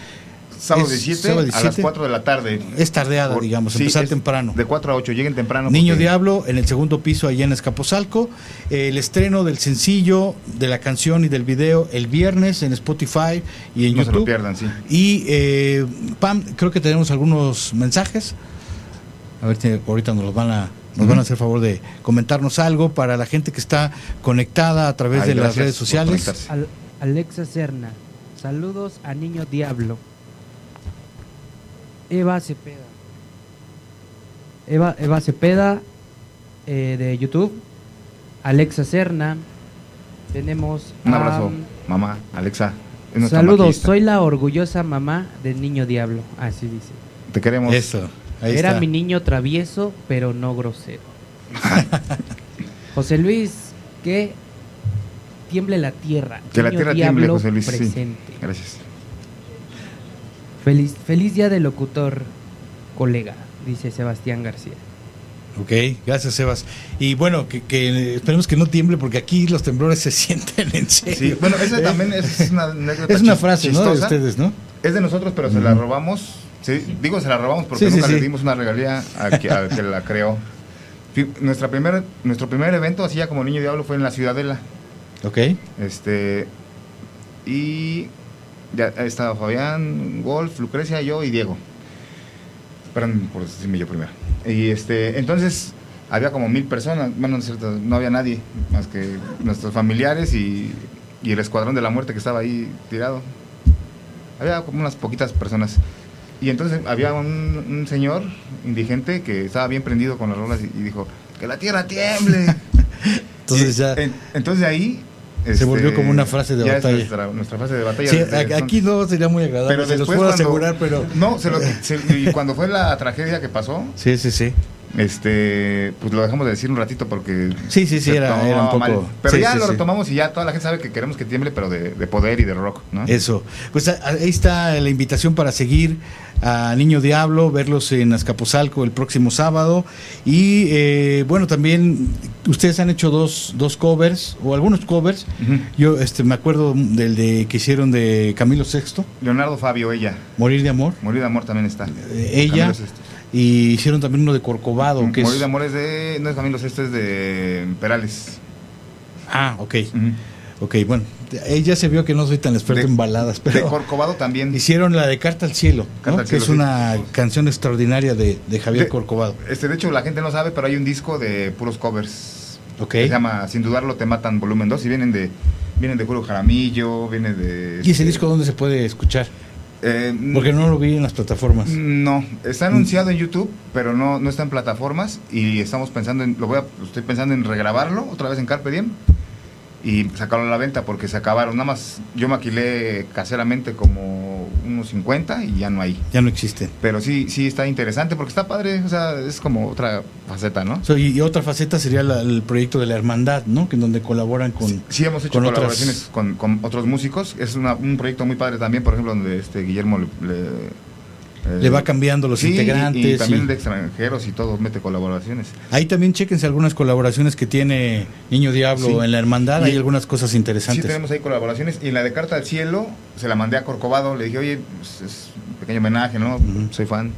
Sábado es 17, sábado a las 17. 4 de la tarde. Es tardeada, digamos, sí, empezar temprano. De 4 a 8, lleguen temprano. Niño porque- Diablo en el segundo piso allá en Escaposalco. El estreno del sencillo, de la canción y del video el viernes en Spotify y en No se YouTube. lo pierdan, sí. Y eh, Pam, creo que tenemos algunos mensajes. A ver si ahorita nos los van a nos van a hacer favor de comentarnos algo para la gente que está conectada a través Ay, de las redes sociales. Al- Alexa Serna. Saludos a Niño Diablo. Eva Cepeda. Eva, Eva Cepeda eh, de YouTube. Alexa Serna. Tenemos. Un a- abrazo, mamá, Alexa. Saludos, maquillista. soy la orgullosa mamá del Niño Diablo. Así dice. Te queremos. Eso. Ahí Era está. mi niño travieso, pero no grosero. José Luis, que tiemble la tierra. Que la tierra tiemble, José Luis. sí. presente. Gracias. Feliz, feliz día del locutor, colega, dice Sebastián García. Ok, gracias Sebas. Y bueno, que, que esperemos que no tiemble porque aquí los temblores se sienten en serio. Sí, bueno, esa ¿Eh? también es una anécdota Es una frase, ¿no? De ustedes, ¿no? Es de nosotros, pero se la robamos. Sí, digo, se la robamos porque Sí, sí, nunca le dimos una regalía a que, a que la creó. Nuestra primer, nuestro primer evento, así ya como Niño Diablo, fue en la Ciudadela. Ok. Este, y ya estaba Fabián, Wolf, Lucrecia, yo y Diego. Perdón por decirme yo primero. Y este, entonces había como mil personas, bueno, no es cierto, no había nadie más que nuestros familiares y, y el escuadrón de la muerte que estaba ahí tirado. Había como unas poquitas personas. Y entonces había un, un señor indigente que estaba bien prendido con las rolas y, y dijo, que la tierra tiemble. Entonces Y, ya. en- entonces ahí... Se volvió como una frase de batalla. nuestra, nuestra frase de batalla. Sí, aquí no sería muy agradable, Pero se los puedo cuando- asegurar, pero... No, se lo, se- y cuando fue la tragedia que pasó, Sí, sí, sí. Este, pues lo dejamos de decir un ratito porque... Sí, sí, sí, era- un poco- mal. Pero sí, ya sí, lo sí. retomamos y ya toda la gente sabe que queremos que tiemble, pero de, de poder y de rock, ¿no? Eso. Pues ahí está la invitación para seguir a Niño Diablo, verlos en Azcapotzalco el próximo sábado. Y eh, bueno, también ustedes han hecho dos, dos covers, o algunos covers. Yo este, me acuerdo del de que hicieron de Camilo VI, Leonardo Fabio, ella. Morir de Amor. Morir de amor también está. eh, ella. Y hicieron también uno de Corcovado, que Morir es... de amor es de... No es Camilo Sesto, es de Perales. Ah, ok. Ok, bueno, ahí ya se vio que no soy tan experto De- en baladas, De Corcovado también. hicieron la de Carta al Cielo, Carta ¿no? al que es sí. una canción extraordinaria de, de Javier De- Corcovado. Este, de hecho, la gente no sabe, pero hay un disco de puros covers. Ok. que Se llama Sin dudarlo te matan volumen 2 y vienen de vienen de Julio Jaramillo, vienen de ¿Y ese este, disco dónde se puede escuchar? Eh, Porque no lo vi en las plataformas. No, está anunciado en YouTube, pero no, no está en plataformas y estamos pensando en, lo voy a, estoy pensando en regrabarlo otra vez en Carpe Diem y sacarlo a la venta porque se acabaron. Nada más yo maquilé caseramente como unos 50 y ya no hay. Ya no existen. Pero sí, sí está interesante porque está padre, o sea, es como otra faceta, ¿no? So, y, y otra faceta sería la- el proyecto de la hermandad, ¿no? Que en donde colaboran con... Sí, hemos hecho con otras- colaboraciones con, con otros músicos. Es una- un proyecto muy padre también, por ejemplo, donde este Guillermo le, le, eh, Le va cambiando los sí, integrantes. Y también y- de extranjeros y todo, mete colaboraciones. Ahí también chequense algunas colaboraciones que tiene Niño Diablo Sí. en la hermandad. Y- Hay algunas cosas Sí, interesantes. tenemos ahí colaboraciones. Y la de Carta al Cielo se la mandé a Corcovado. Le dije, oye, pues, es un pequeño homenaje, ¿no? Soy fan.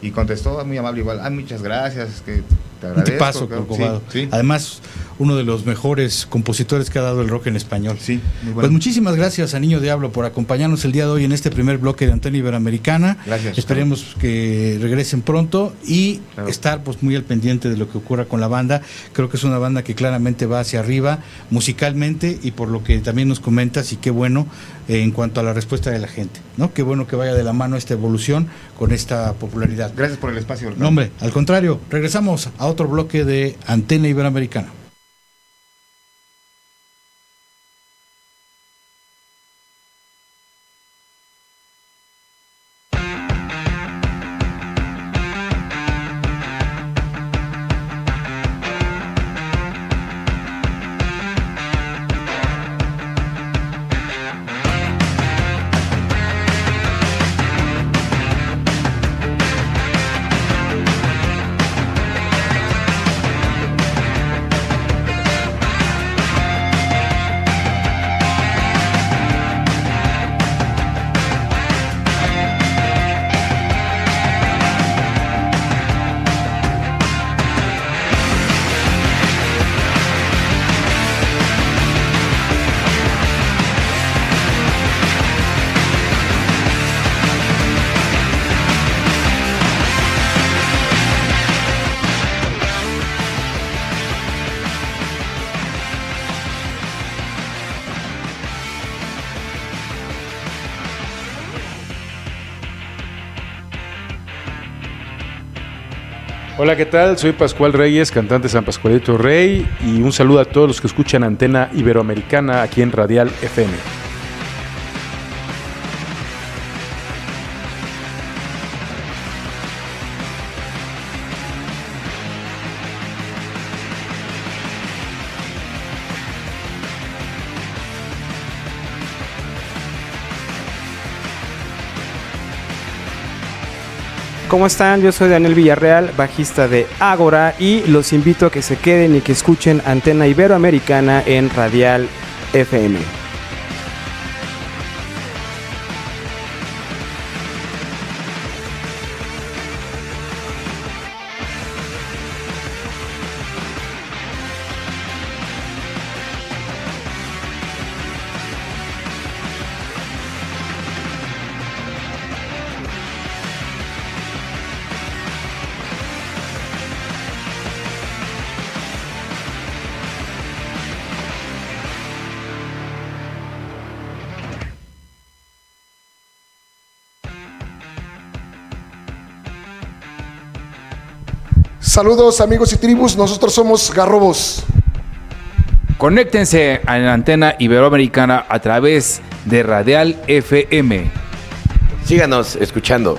Y contestó muy amable igual. Ah, muchas gracias, que te agradezco. tipazo, claro". Corcovado. Sí, sí, Además, uno de los mejores compositores que ha dado el rock en español. sí, muy Pues bueno. muchísimas gracias a Niño Diablo por acompañarnos el día de hoy en este primer bloque de Antena Iberoamericana. Gracias. Esperemos que regresen pronto y Claro. estar pues muy al pendiente de lo que ocurra con la banda. Creo que es una banda que claramente va hacia arriba musicalmente y por lo que también nos comentas y qué bueno eh, en cuanto a la respuesta de la gente, ¿no? Qué bueno que vaya de la mano esta evolución con esta popularidad. Gracias por el espacio. Ricardo. No, hombre, al contrario, regresamos a otro bloque de Antena Iberoamericana. Hola, ¿qué tal? Soy Pascual Reyes, cantante San Pascualito Rey, y un saludo a todos los que escuchan Antena Iberoamericana aquí en Radial FM. ¿Cómo están? Yo soy Daniel Villarreal, bajista de Ágora y los invito a que se queden y que escuchen Antena Iberoamericana en Radial FM. Saludos amigos y tribus, nosotros somos Garrobos. Conéctense a la antena iberoamericana a través de Radial FM. Síganos escuchando.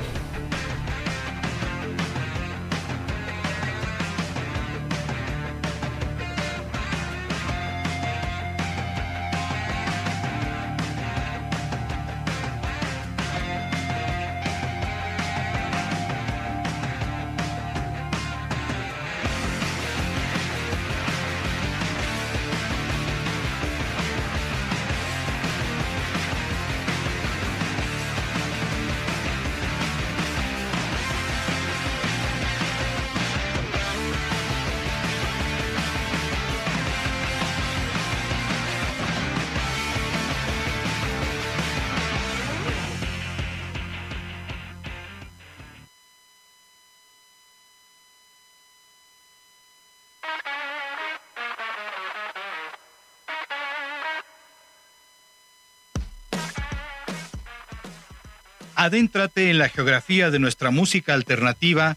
Adéntrate en la geografía de nuestra música alternativa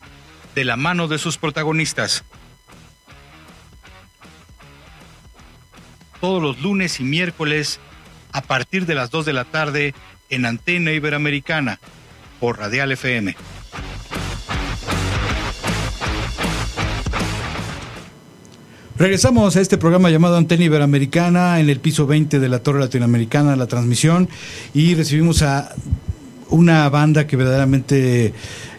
de la mano de sus protagonistas. Todos los lunes y miércoles a partir de las 2 de la tarde en Antena Iberoamericana por Radial FM. Regresamos a este programa llamado Antena Iberoamericana en el piso 20 de la Torre Latinoamericana, la transmisión, y recibimos a una banda que verdaderamente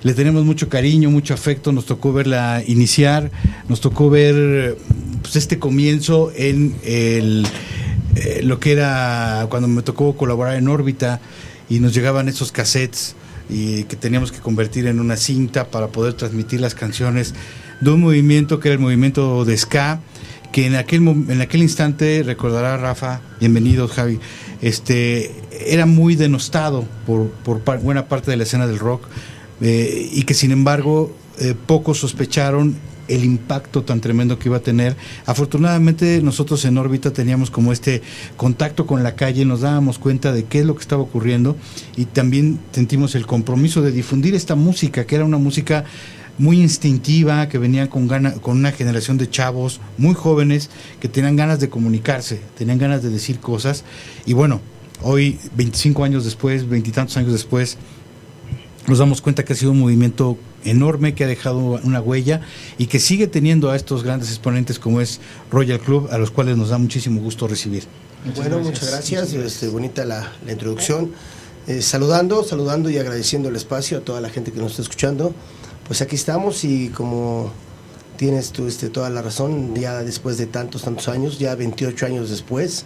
le tenemos mucho cariño, mucho afecto, nos tocó verla iniciar, nos tocó ver pues, este comienzo en el, eh, lo que era cuando me tocó colaborar en órbita y nos llegaban esos cassettes y que teníamos que convertir en una cinta para poder transmitir las canciones de un movimiento que era el movimiento de ska que en aquel en aquel instante recordará Rafa bienvenido Javi este era muy denostado por, por buena parte de la escena del rock eh, y que sin embargo eh, pocos sospecharon el impacto tan tremendo que iba a tener. Afortunadamente nosotros en órbita teníamos como este contacto con la calle, nos dábamos cuenta de qué es lo que estaba ocurriendo y también sentimos el compromiso de difundir esta música, que era una música muy instintiva, que venía con, gana, con una generación de chavos muy jóvenes que tenían ganas de comunicarse, tenían ganas de decir cosas. Y bueno, hoy, 25 años después, veintitantos años después, nos damos cuenta que ha sido un movimiento enorme que ha dejado una huella y que sigue teniendo a estos grandes exponentes como es Royal Club, a los cuales nos da muchísimo gusto recibir. bueno, muchas gracias, este, bonita la, introducción. Eh, saludando, saludando y agradeciendo el espacio a toda la gente que nos está escuchando. Pues aquí estamos y como tienes tú este, toda la razón, ya después de tantos, tantos años, ya 28 años después,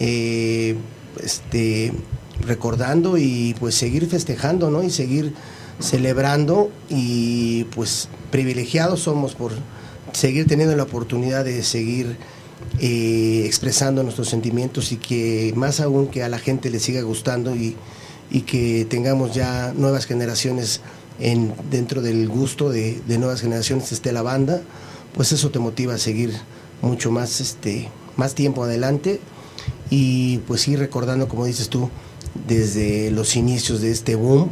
eh, este, recordando y pues seguir festejando, ¿no? Y seguir celebrando y pues privilegiados somos por seguir teniendo la oportunidad de seguir eh, expresando nuestros sentimientos y que más aún que a la gente le siga gustando y, y que tengamos ya nuevas generaciones en, dentro del gusto de, nuevas generaciones esté la banda, pues eso te motiva a seguir mucho más, este, más tiempo adelante y pues ir recordando, como dices tú, desde los inicios de este boom,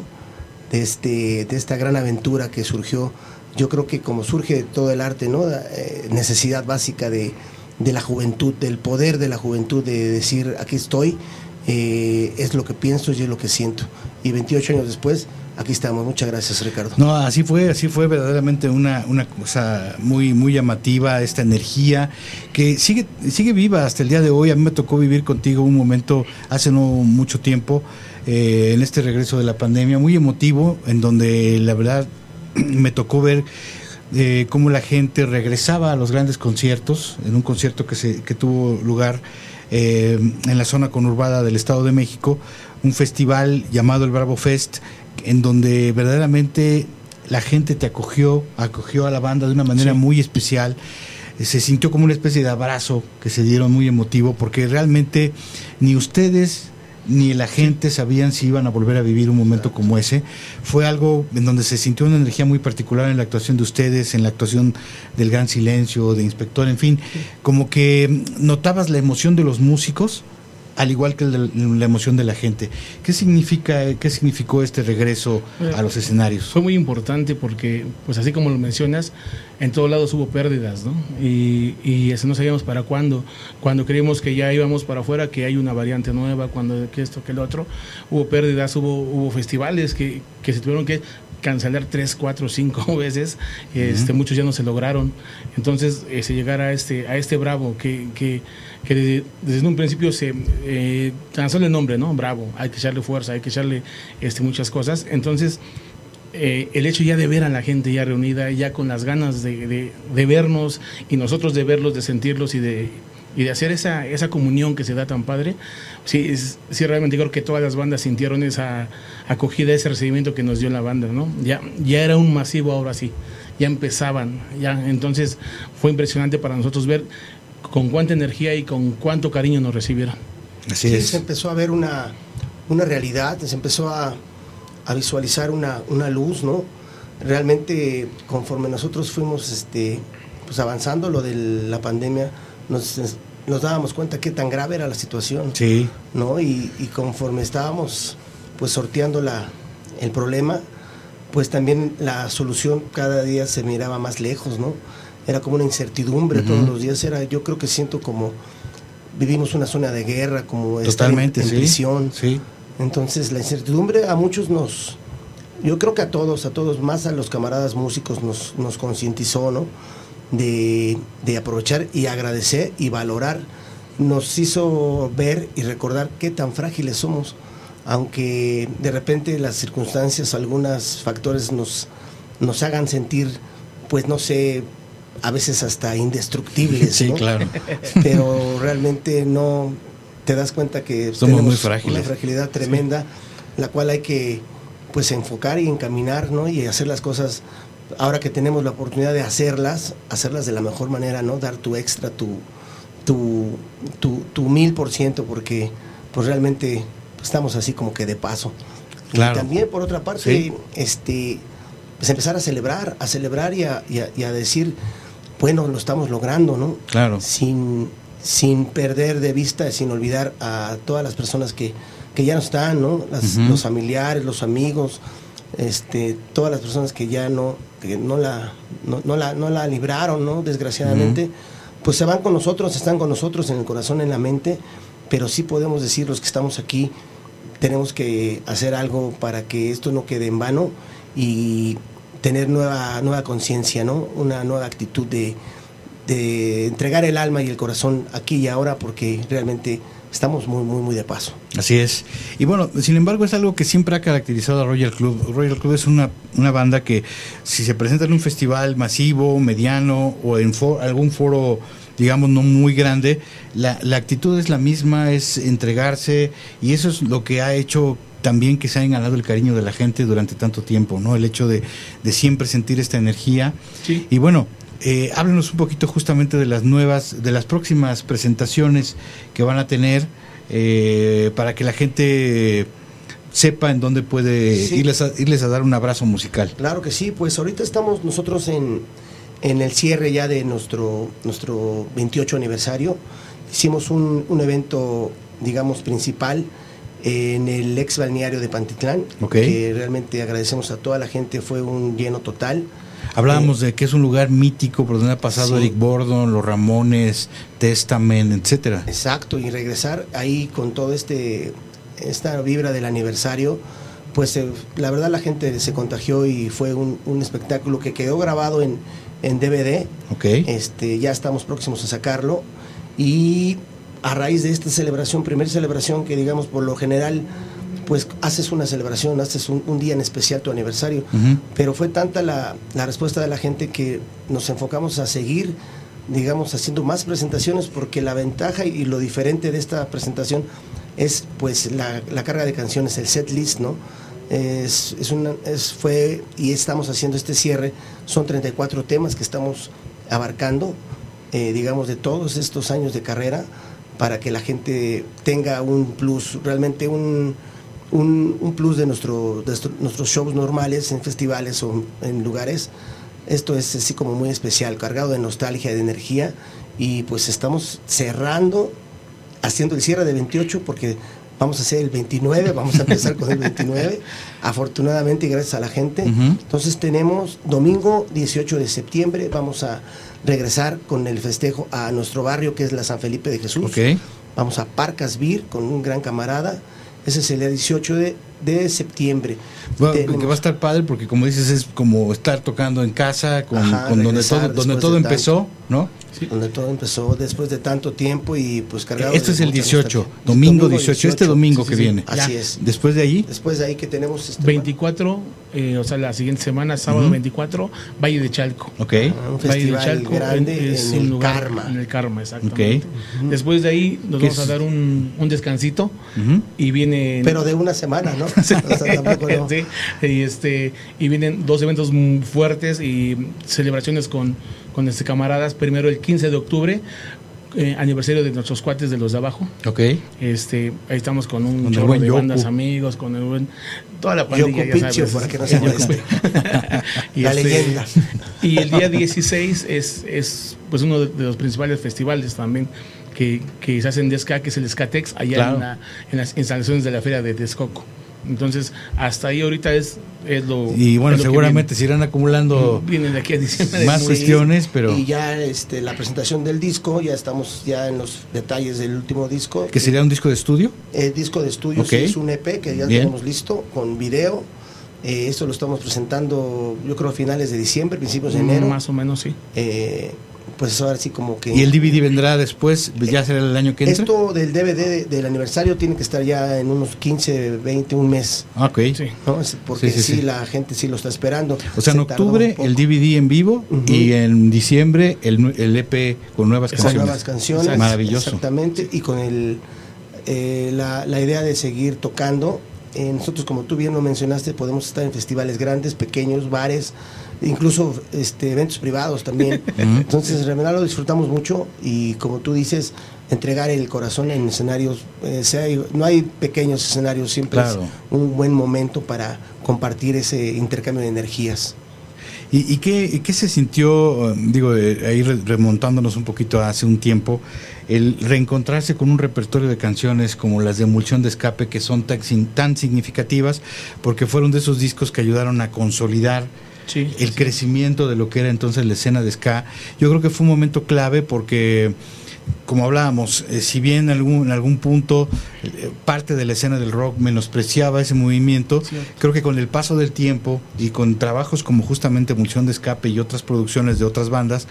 de, este, de esta gran aventura que surgió, yo creo que como surge todo el arte, ¿no? Eh, necesidad básica de, de, la juventud, del poder de la juventud, de decir, aquí estoy, eh, es lo que pienso y es lo que siento. Y 28 años después, aquí estamos. Muchas gracias, Ricardo. No, así fue, así fue verdaderamente una, una cosa muy, muy llamativa, esta energía que sigue, sigue viva hasta el día de hoy. A mí me tocó vivir contigo un momento hace no mucho tiempo, eh, en este regreso de la pandemia, muy emotivo, en donde la verdad me tocó ver eh, cómo la gente regresaba a los grandes conciertos, en un concierto que, se, que tuvo lugar eh, en la zona conurbada del Estado de México, un festival llamado el Bravo Fest, en donde verdaderamente la gente te acogió, acogió a la banda de una manera muy especial. Se sintió como una especie de abrazo que se dieron muy emotivo, porque realmente ni ustedes ni la gente sabían si iban a volver a vivir un momento como ese. Fue algo en donde se sintió una energía muy particular en la actuación de ustedes, en la actuación del Gran Silencio, de Inspector, en fin, como que notabas la emoción de los músicos al igual que la emoción de la gente. ¿Qué significa, qué significó este regreso a los escenarios? Fue muy importante porque, pues así como lo mencionas, en todos lados hubo pérdidas, ¿no? Y, y no sabíamos para cuándo. Cuando creímos que ya íbamos para afuera, que hay una variante nueva, cuando que esto, que el otro, hubo pérdidas, hubo, hubo festivales que, que se tuvieron que cancelar tres, cuatro, cinco veces, este, muchos ya no se lograron. Entonces, se llegar a este, a este Bravo, que, que, que desde, un principio se eh, el nombre, ¿no? Bravo, hay que echarle fuerza, hay que echarle este, muchas cosas. Entonces, eh, el hecho ya de ver a la gente ya reunida, ya con las ganas de, de, de vernos y nosotros de verlos, de sentirlos y de y de hacer esa, esa comunión que se da tan padre, sí, sí realmente creo que todas las bandas sintieron esa acogida, ese recibimiento que nos dio la banda, ¿no? Ya, ya era un masivo ahora sí, ya empezaban, ya, entonces fue impresionante para nosotros ver con cuánta energía y con cuánto cariño nos recibieron. Así sí, Se empezó a ver una, una realidad, se empezó a, a visualizar una, una luz, ¿no? Realmente conforme nosotros fuimos este, pues avanzando lo de la pandemia, nos, nos dábamos cuenta qué tan grave era la situación. Sí. ¿no? Y, conforme estábamos pues sorteando la, el problema, pues también la solución cada día se miraba más lejos, ¿no? Era como una incertidumbre Ujú. todos los días, era, yo creo que siento como vivimos una zona de guerra, como estar en- Totalmente, en, sí. prisión. Sí. Entonces la incertidumbre a muchos nos, yo creo que a todos, a todos, más a los camaradas músicos nos, nos concientizó, ¿no? De, de aprovechar y agradecer y valorar. Nos hizo ver y recordar qué tan frágiles somos, aunque de repente las circunstancias, algunos factores nos, nos hagan sentir, pues no sé, a veces hasta indestructibles. Sí, ¿no? claro. Pero realmente no te das cuenta que Somos tenemos muy frágiles. una fragilidad tremenda, la cual hay que pues enfocar y encaminar, ¿no? Y hacer las cosas ahora que tenemos la oportunidad de hacerlas, hacerlas de la mejor manera, ¿no? Dar tu extra, tu tu tu, tu mil por ciento, porque pues realmente estamos así como que de paso. Claro. Y también por otra parte, Sí. este pues empezar a celebrar, a celebrar y a, y a- y a decir, bueno, lo estamos logrando, ¿no? Claro. sin, sin perder de vista, sin olvidar a todas las personas que, que ya no están, ¿no? Las-. Los familiares, los amigos, este, todas las personas que ya no, que no la, no, no la, no la libraron, ¿no? Desgraciadamente, pues se van con nosotros, están con nosotros en el corazón, en la mente, pero sí podemos decir los que estamos aquí, tenemos que hacer algo para que esto no quede en vano y tener nueva, nueva conciencia, ¿no? Una nueva actitud de, de entregar el alma y el corazón aquí y ahora porque realmente estamos muy, muy, muy de paso. Así es. Y bueno, sin embargo, es algo que siempre ha caracterizado a Royal Club. Royal Club es una, una banda que si se presenta en un festival masivo, mediano o en fo- algún foro, digamos, no muy grande, la, la actitud es la misma, es entregarse y eso es lo que ha hecho también que se hayan ganado el cariño de la gente durante tanto tiempo, ¿no? El hecho de, de siempre sentir esta energía. Sí. Y bueno, eh, háblenos un poquito justamente de las nuevas, de las próximas presentaciones que van a tener eh, para que la gente sepa en dónde puede Sí. irles, a, irles a dar un abrazo musical. Claro que sí, pues ahorita estamos nosotros en, en el cierre ya de nuestro, nuestro 28 aniversario. Hicimos un, un evento, digamos, principal en el ex balneario de Pantitlán, que realmente agradecemos a toda la gente, fue un lleno total. Hablábamos de que es un lugar mítico por donde ha pasado Sí. Eric Bordon, los Ramones, Testament, etcétera. Exacto, y regresar ahí con todo este esta vibra del aniversario, pues eh, la verdad la gente se contagió y fue un, un espectáculo que quedó grabado en, en DVD. Ok. Este, ya estamos próximos a sacarlo y a raíz de esta celebración, primera celebración que digamos por lo general pues haces una celebración, haces un, un día en especial tu aniversario, pero fue tanta la, la respuesta de la gente que nos enfocamos a seguir, digamos, haciendo más presentaciones porque la ventaja y lo diferente de esta presentación es pues la, la carga de canciones, el set list, ¿no? Es, es una, es, fue y estamos haciendo este cierre, son 34 temas que estamos abarcando, eh, digamos, de todos estos años de carrera para que la gente tenga un plus, realmente un, un, un plus de, nuestro, de nuestros shows normales en festivales o en lugares. Esto es así como muy especial, cargado de nostalgia, de energía y pues estamos cerrando, haciendo el cierre de 28 porque vamos a hacer el 29, vamos a empezar con el 29, afortunadamente y gracias a la gente. Entonces tenemos domingo 18 de septiembre, vamos a regresar con el festejo a nuestro barrio que es la San Felipe de Jesús. Ok. Vamos a Parcas Beer con un gran camarada. Ese es el día 18 de, de septiembre. Bueno, Tenemos- que va a estar padre porque como dices es como estar tocando en casa con, Ajá, con donde todo donde todo empezó, tanto. Donde todo empezó después de tanto tiempo y pues cargado Este de es el mucha 18, nostalgia. domingo 18, este domingo Sí, que sí, viene. Así Ya. es. Después de ahí, Después de ahí que tenemos este, 24, eh, o sea, la siguiente semana, sábado Ujú. 24, Valle de Chalco. ok. un festival grande en el Karma. En el Karma, exactamente. Después de ahí nos ¿Qué vamos a dar un, un descansito y viene... Pero de una semana, ¿no? O sea, tampoco no. Sí, y, este, y vienen dos eventos fuertes y celebraciones con, con este camaradas. Primero el 15 de octubre, eh, aniversario de nuestros cuates de los de abajo. Ok. Este, ahí estamos con un Con chorro de bandas amigos, con el buen, toda la pandilla, Yoko ya sabes. para que no se y La este, leyenda. Y el día 16 es, es pues uno de de los principales festivales también que, que se hacen de ska, que es el Skatex, allá Claro. en, la- en las instalaciones de la feria de Texcoco. Entonces, hasta ahí ahorita es, es lo. Y bueno, lo seguramente se irán acumulando viene. Viene de aquí a diciembre. más cuestiones, pero Y ya este, la presentación del disco, ya estamos ya en los detalles del último disco. que sería un disco de estudio. El disco de estudio Ok. sí, es un EP que ya Bien. tenemos listo con video. Eh, esto lo estamos presentando, yo creo, a finales de diciembre, principios de enero. Más o menos, sí. Eh, pues ahora sí como que... Y el DVD vendrá después, ya será el año que entra. Esto del DVD de- del aniversario tiene que estar ya en unos 15, 20, un mes. Ah, Ok. ¿no? Porque Sí, sí, sí, sí. la gente sí lo está esperando. O sea, en Se octubre el DVD en vivo y en diciembre el, el EP con nuevas con canciones. nuevas canciones. Maravilloso. Exactamente, y con el, eh, la, la idea de seguir tocando. Eh, nosotros, como tú bien lo mencionaste, podemos estar en festivales grandes, pequeños, bares, incluso este, eventos privados también. Entonces, en lo disfrutamos mucho y como tú dices, entregar el corazón en escenarios, eh, sea, no hay pequeños escenarios, siempre Claro. es un buen momento para compartir ese intercambio de energías. ¿Y, y qué, qué se sintió, digo, eh, ahí re- remontándonos un poquito hace un tiempo, el reencontrarse con un repertorio de canciones como las de Emulsión de Escape, que son tan, tan significativas, porque fueron de esos discos que ayudaron a consolidar Sí, el crecimiento de lo que era entonces la escena de ska. Yo creo que fue un momento clave porque, como hablábamos, eh, si bien en algún, en algún punto eh, parte de la escena del rock menospreciaba ese movimiento, creo que con el paso del tiempo y con trabajos como justamente Emulsión de Escape y otras producciones de otras bandas,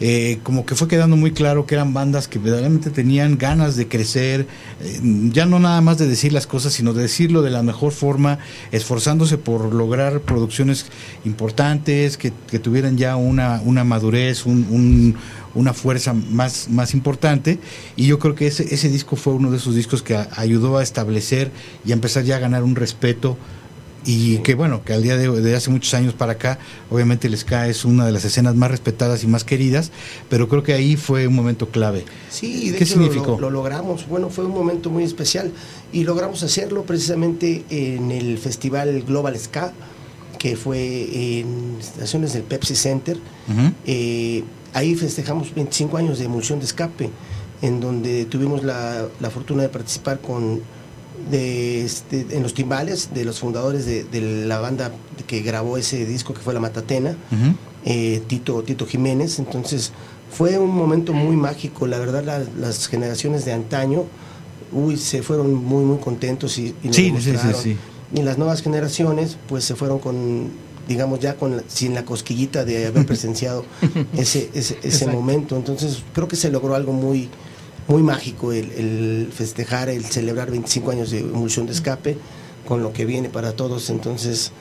eh, como que fue quedando muy claro que eran bandas que verdaderamente tenían ganas de crecer, eh, ya no nada más de decir las cosas, sino de decirlo de la mejor forma, esforzándose por lograr producciones importantes, que, tuvieran ya una, una madurez, un, un- una fuerza más, más importante. Y yo creo que ese, ese disco fue uno de esos discos que ayudó a establecer y a empezar ya a ganar un respeto y que bueno, que al día de, de hace muchos años para acá, obviamente el ska es una de las escenas más respetadas y más queridas, pero creo que ahí fue un momento clave. Sí, de ¿Qué hecho significó? Lo, lo logramos. Bueno, fue un momento muy especial y logramos hacerlo precisamente en el festival Global Ska, que fue en estaciones del Pepsi Center. Eh, ahí festejamos 25 años de emulsión de escape, en donde tuvimos la, la fortuna de participar con de este, en los timbales de los fundadores de, de la banda que grabó ese disco que fue La Matatena eh, Tito, Tito Jiménez. Entonces fue un momento muy mágico. La verdad, la- las generaciones de antaño, uy, se fueron muy, muy contentos y, y Sí, sí, sí. Y las nuevas generaciones, pues se fueron con, digamos, ya con sin la cosquillita de haber presenciado ese, ese, ese momento. Entonces creo que se logró algo muy, muy mágico el, festejar, el celebrar 25 años de emulsión de escape con lo que viene para todos. Entonces,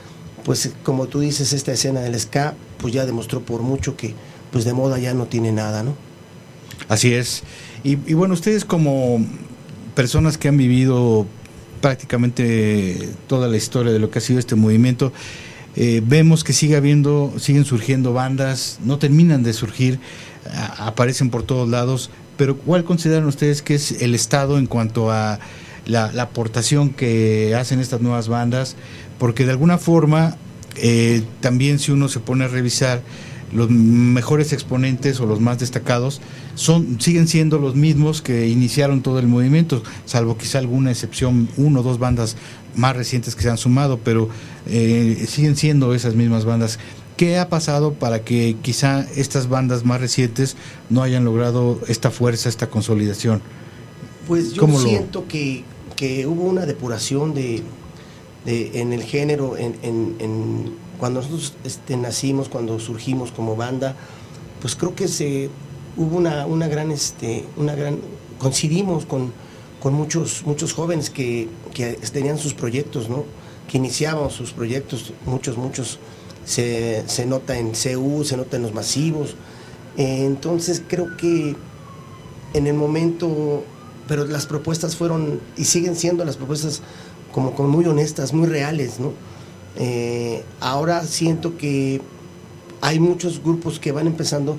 pues como tú dices, esta escena del ska, pues ya demostró por mucho que pues de moda ya no tiene nada, ¿no? Así es. Y, y bueno, ustedes como personas que han vivido prácticamente toda la historia de lo que ha sido este movimiento, eh, vemos que sigue habiendo, siguen surgiendo bandas, no terminan de surgir, aparecen por todos lados, pero ¿cuál consideran ustedes que es el estado en cuanto a la, aportación que hacen estas nuevas bandas? Porque de alguna forma, eh, también si uno se pone a revisar, los mejores exponentes o los más destacados son siguen siendo los mismos que iniciaron todo el movimiento, salvo quizá alguna excepción, uno o dos bandas más recientes que se han sumado, pero eh, siguen siendo esas mismas bandas. ¿Qué ha pasado para que quizá estas bandas más recientes no hayan logrado esta fuerza, esta consolidación? Pues yo ¿Cómo lo- siento que, que hubo una depuración de, de- en el género, en, en- en- cuando nosotros este, nacimos, cuando surgimos como banda, pues creo que se hubo una, una gran, este, una gran, coincidimos con, con muchos, muchos jóvenes que, que tenían sus proyectos, ¿no? Que iniciaban sus proyectos, muchos, muchos se, se nota en CU, se nota en los masivos. Entonces creo que en el momento, pero las propuestas fueron y siguen siendo las propuestas como, como muy honestas, muy reales, ¿no? Eh, ahora siento que hay muchos grupos que van empezando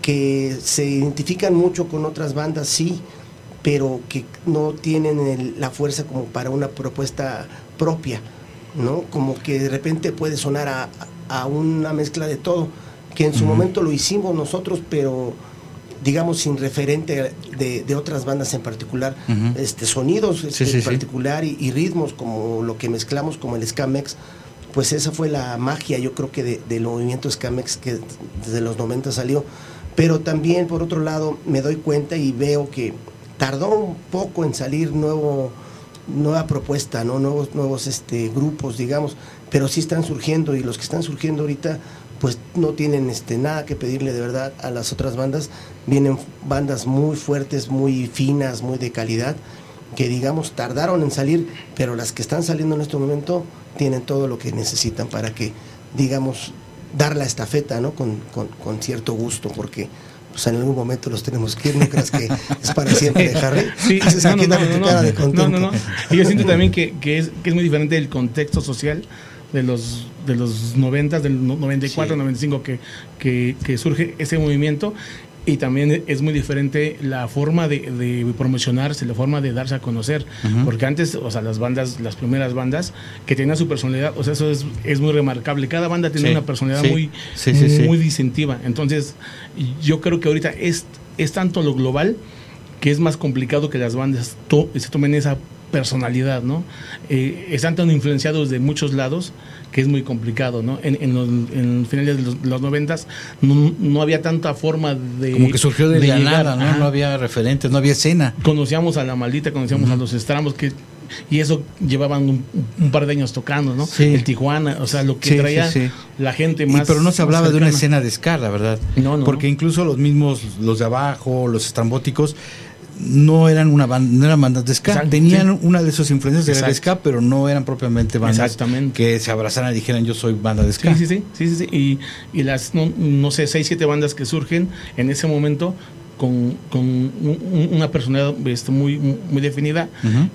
que se identifican mucho con otras bandas, sí, pero que no tienen el- la fuerza como para una propuesta propia, ¿no? Como que de repente puede sonar a, a una mezcla de todo, que en su momento lo hicimos nosotros, pero digamos, sin referente de, de otras bandas en particular, este, sonidos este, Sí, en sí. particular y, y ritmos como lo que mezclamos como el Scamex, pues esa fue la magia, yo creo que de- del movimiento Scamex que desde los 90 salió. Pero también, por otro lado, me doy cuenta y veo que tardó un poco en salir nuevo nueva propuesta, ¿no? Nuevos, nuevos este, grupos, digamos, pero sí están surgiendo y los que están surgiendo ahorita pues no tienen este nada que pedirle de verdad a las otras bandas. Vienen bandas muy fuertes, muy finas, muy de calidad, que digamos tardaron en salir, pero las que están saliendo en este momento tienen todo lo que necesitan para que, digamos, dar la estafeta, ¿no? Con, con- con cierto gusto, porque pues en algún momento los tenemos que ir, no creas que es para siempre, Harry. Sí, no, no, no, no, no, no. Y yo siento también que, que es, que es muy diferente el contexto social de los de los 90, del no- 94, Sí. 95 que, que, que surge ese movimiento. Y también es muy diferente la forma de, de promocionarse, la forma de darse a conocer, Ujú. porque antes, o sea, las bandas, las primeras bandas que tenían su personalidad, o sea, eso es, es muy remarcable, cada banda tiene Sí, una personalidad sí, muy, sí, muy distintiva, entonces yo creo que ahorita es, es tanto lo global que es más complicado que las bandas to- se tomen esa personalidad, ¿no? Eh, están tan influenciados de muchos lados que es muy complicado, ¿no? En, en los en finales de los, los noventas no, no había tanta forma de Como que surgió de, la llegar, nada, ¿no? ajá. No había referentes, no había escena. Conocíamos a la maldita, conocíamos a los estramos que y eso llevaban un, un par de años tocando, ¿no? Sí. El Tijuana, o sea, lo que Sí, traía sí, la gente Y- más. pero no se hablaba de una escena de ska, la verdad. No, no. Porque incluso los mismos, los de abajo, los estrambóticos, no eran una banda, no eran bandas de ska. Exacto, Tenían sí. una de sus influencias de la ska, pero no eran propiamente bandas que se abrazaran y dijeran yo soy banda de ska. Sí, sí, sí, sí, sí, sí. Y, y las, no, no sé, seis, siete bandas que surgen en ese momento con, con un- un- una personalidad este, muy, muy definida,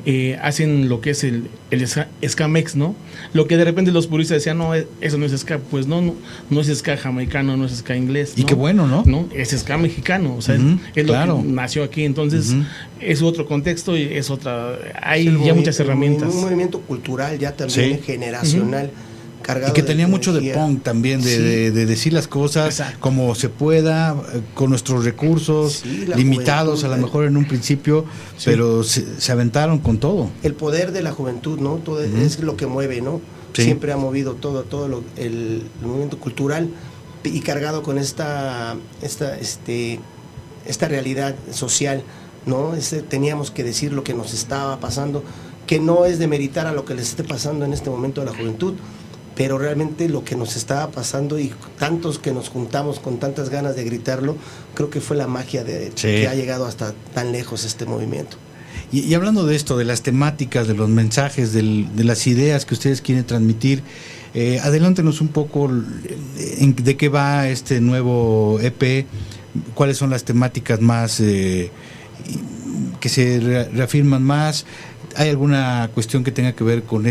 eh, hacen lo que es el, el ska, ska mex, ¿no? Lo que de repente los puristas decían, no, eh, eso no es ska, pues no, no, no es ska jamaicano, no es ska inglés. Y qué bueno, ¿no? No, es ska mexicano, o sea, es- es lo claro. que nació aquí, entonces es otro contexto y es otra, hay ya muchas herramientas. Un movimiento cultural ya también Sí. generacional. Cargado Y que tenía de mucho de punk también, de, Sí. de- de decir las cosas Exacto. como se pueda, eh, con nuestros recursos, Sí, limitados juventud, a lo mejor en un principio, pero se, se aventaron con todo. el poder de la juventud, ¿no? Todo es lo que mueve, ¿no? Siempre ha movido todo, todo lo- el, el movimiento cultural y cargado con esta, esta, este, esta realidad social, ¿no? Ese- teníamos que decir lo que nos estaba pasando, que no es de meritar a lo que les esté pasando en este momento a la juventud, pero realmente lo que nos estaba pasando y tantos que nos juntamos con tantas ganas de gritarlo, creo que fue la magia de Sí. que ha llegado hasta tan lejos este movimiento. Y, y hablando de esto, de las temáticas, de los mensajes, del- de las ideas que ustedes quieren transmitir, eh, adelántenos un poco en- de qué va este nuevo EP, cuáles son las temáticas más eh, que se re- reafirman más. ¿Hay alguna cuestión que tenga que ver con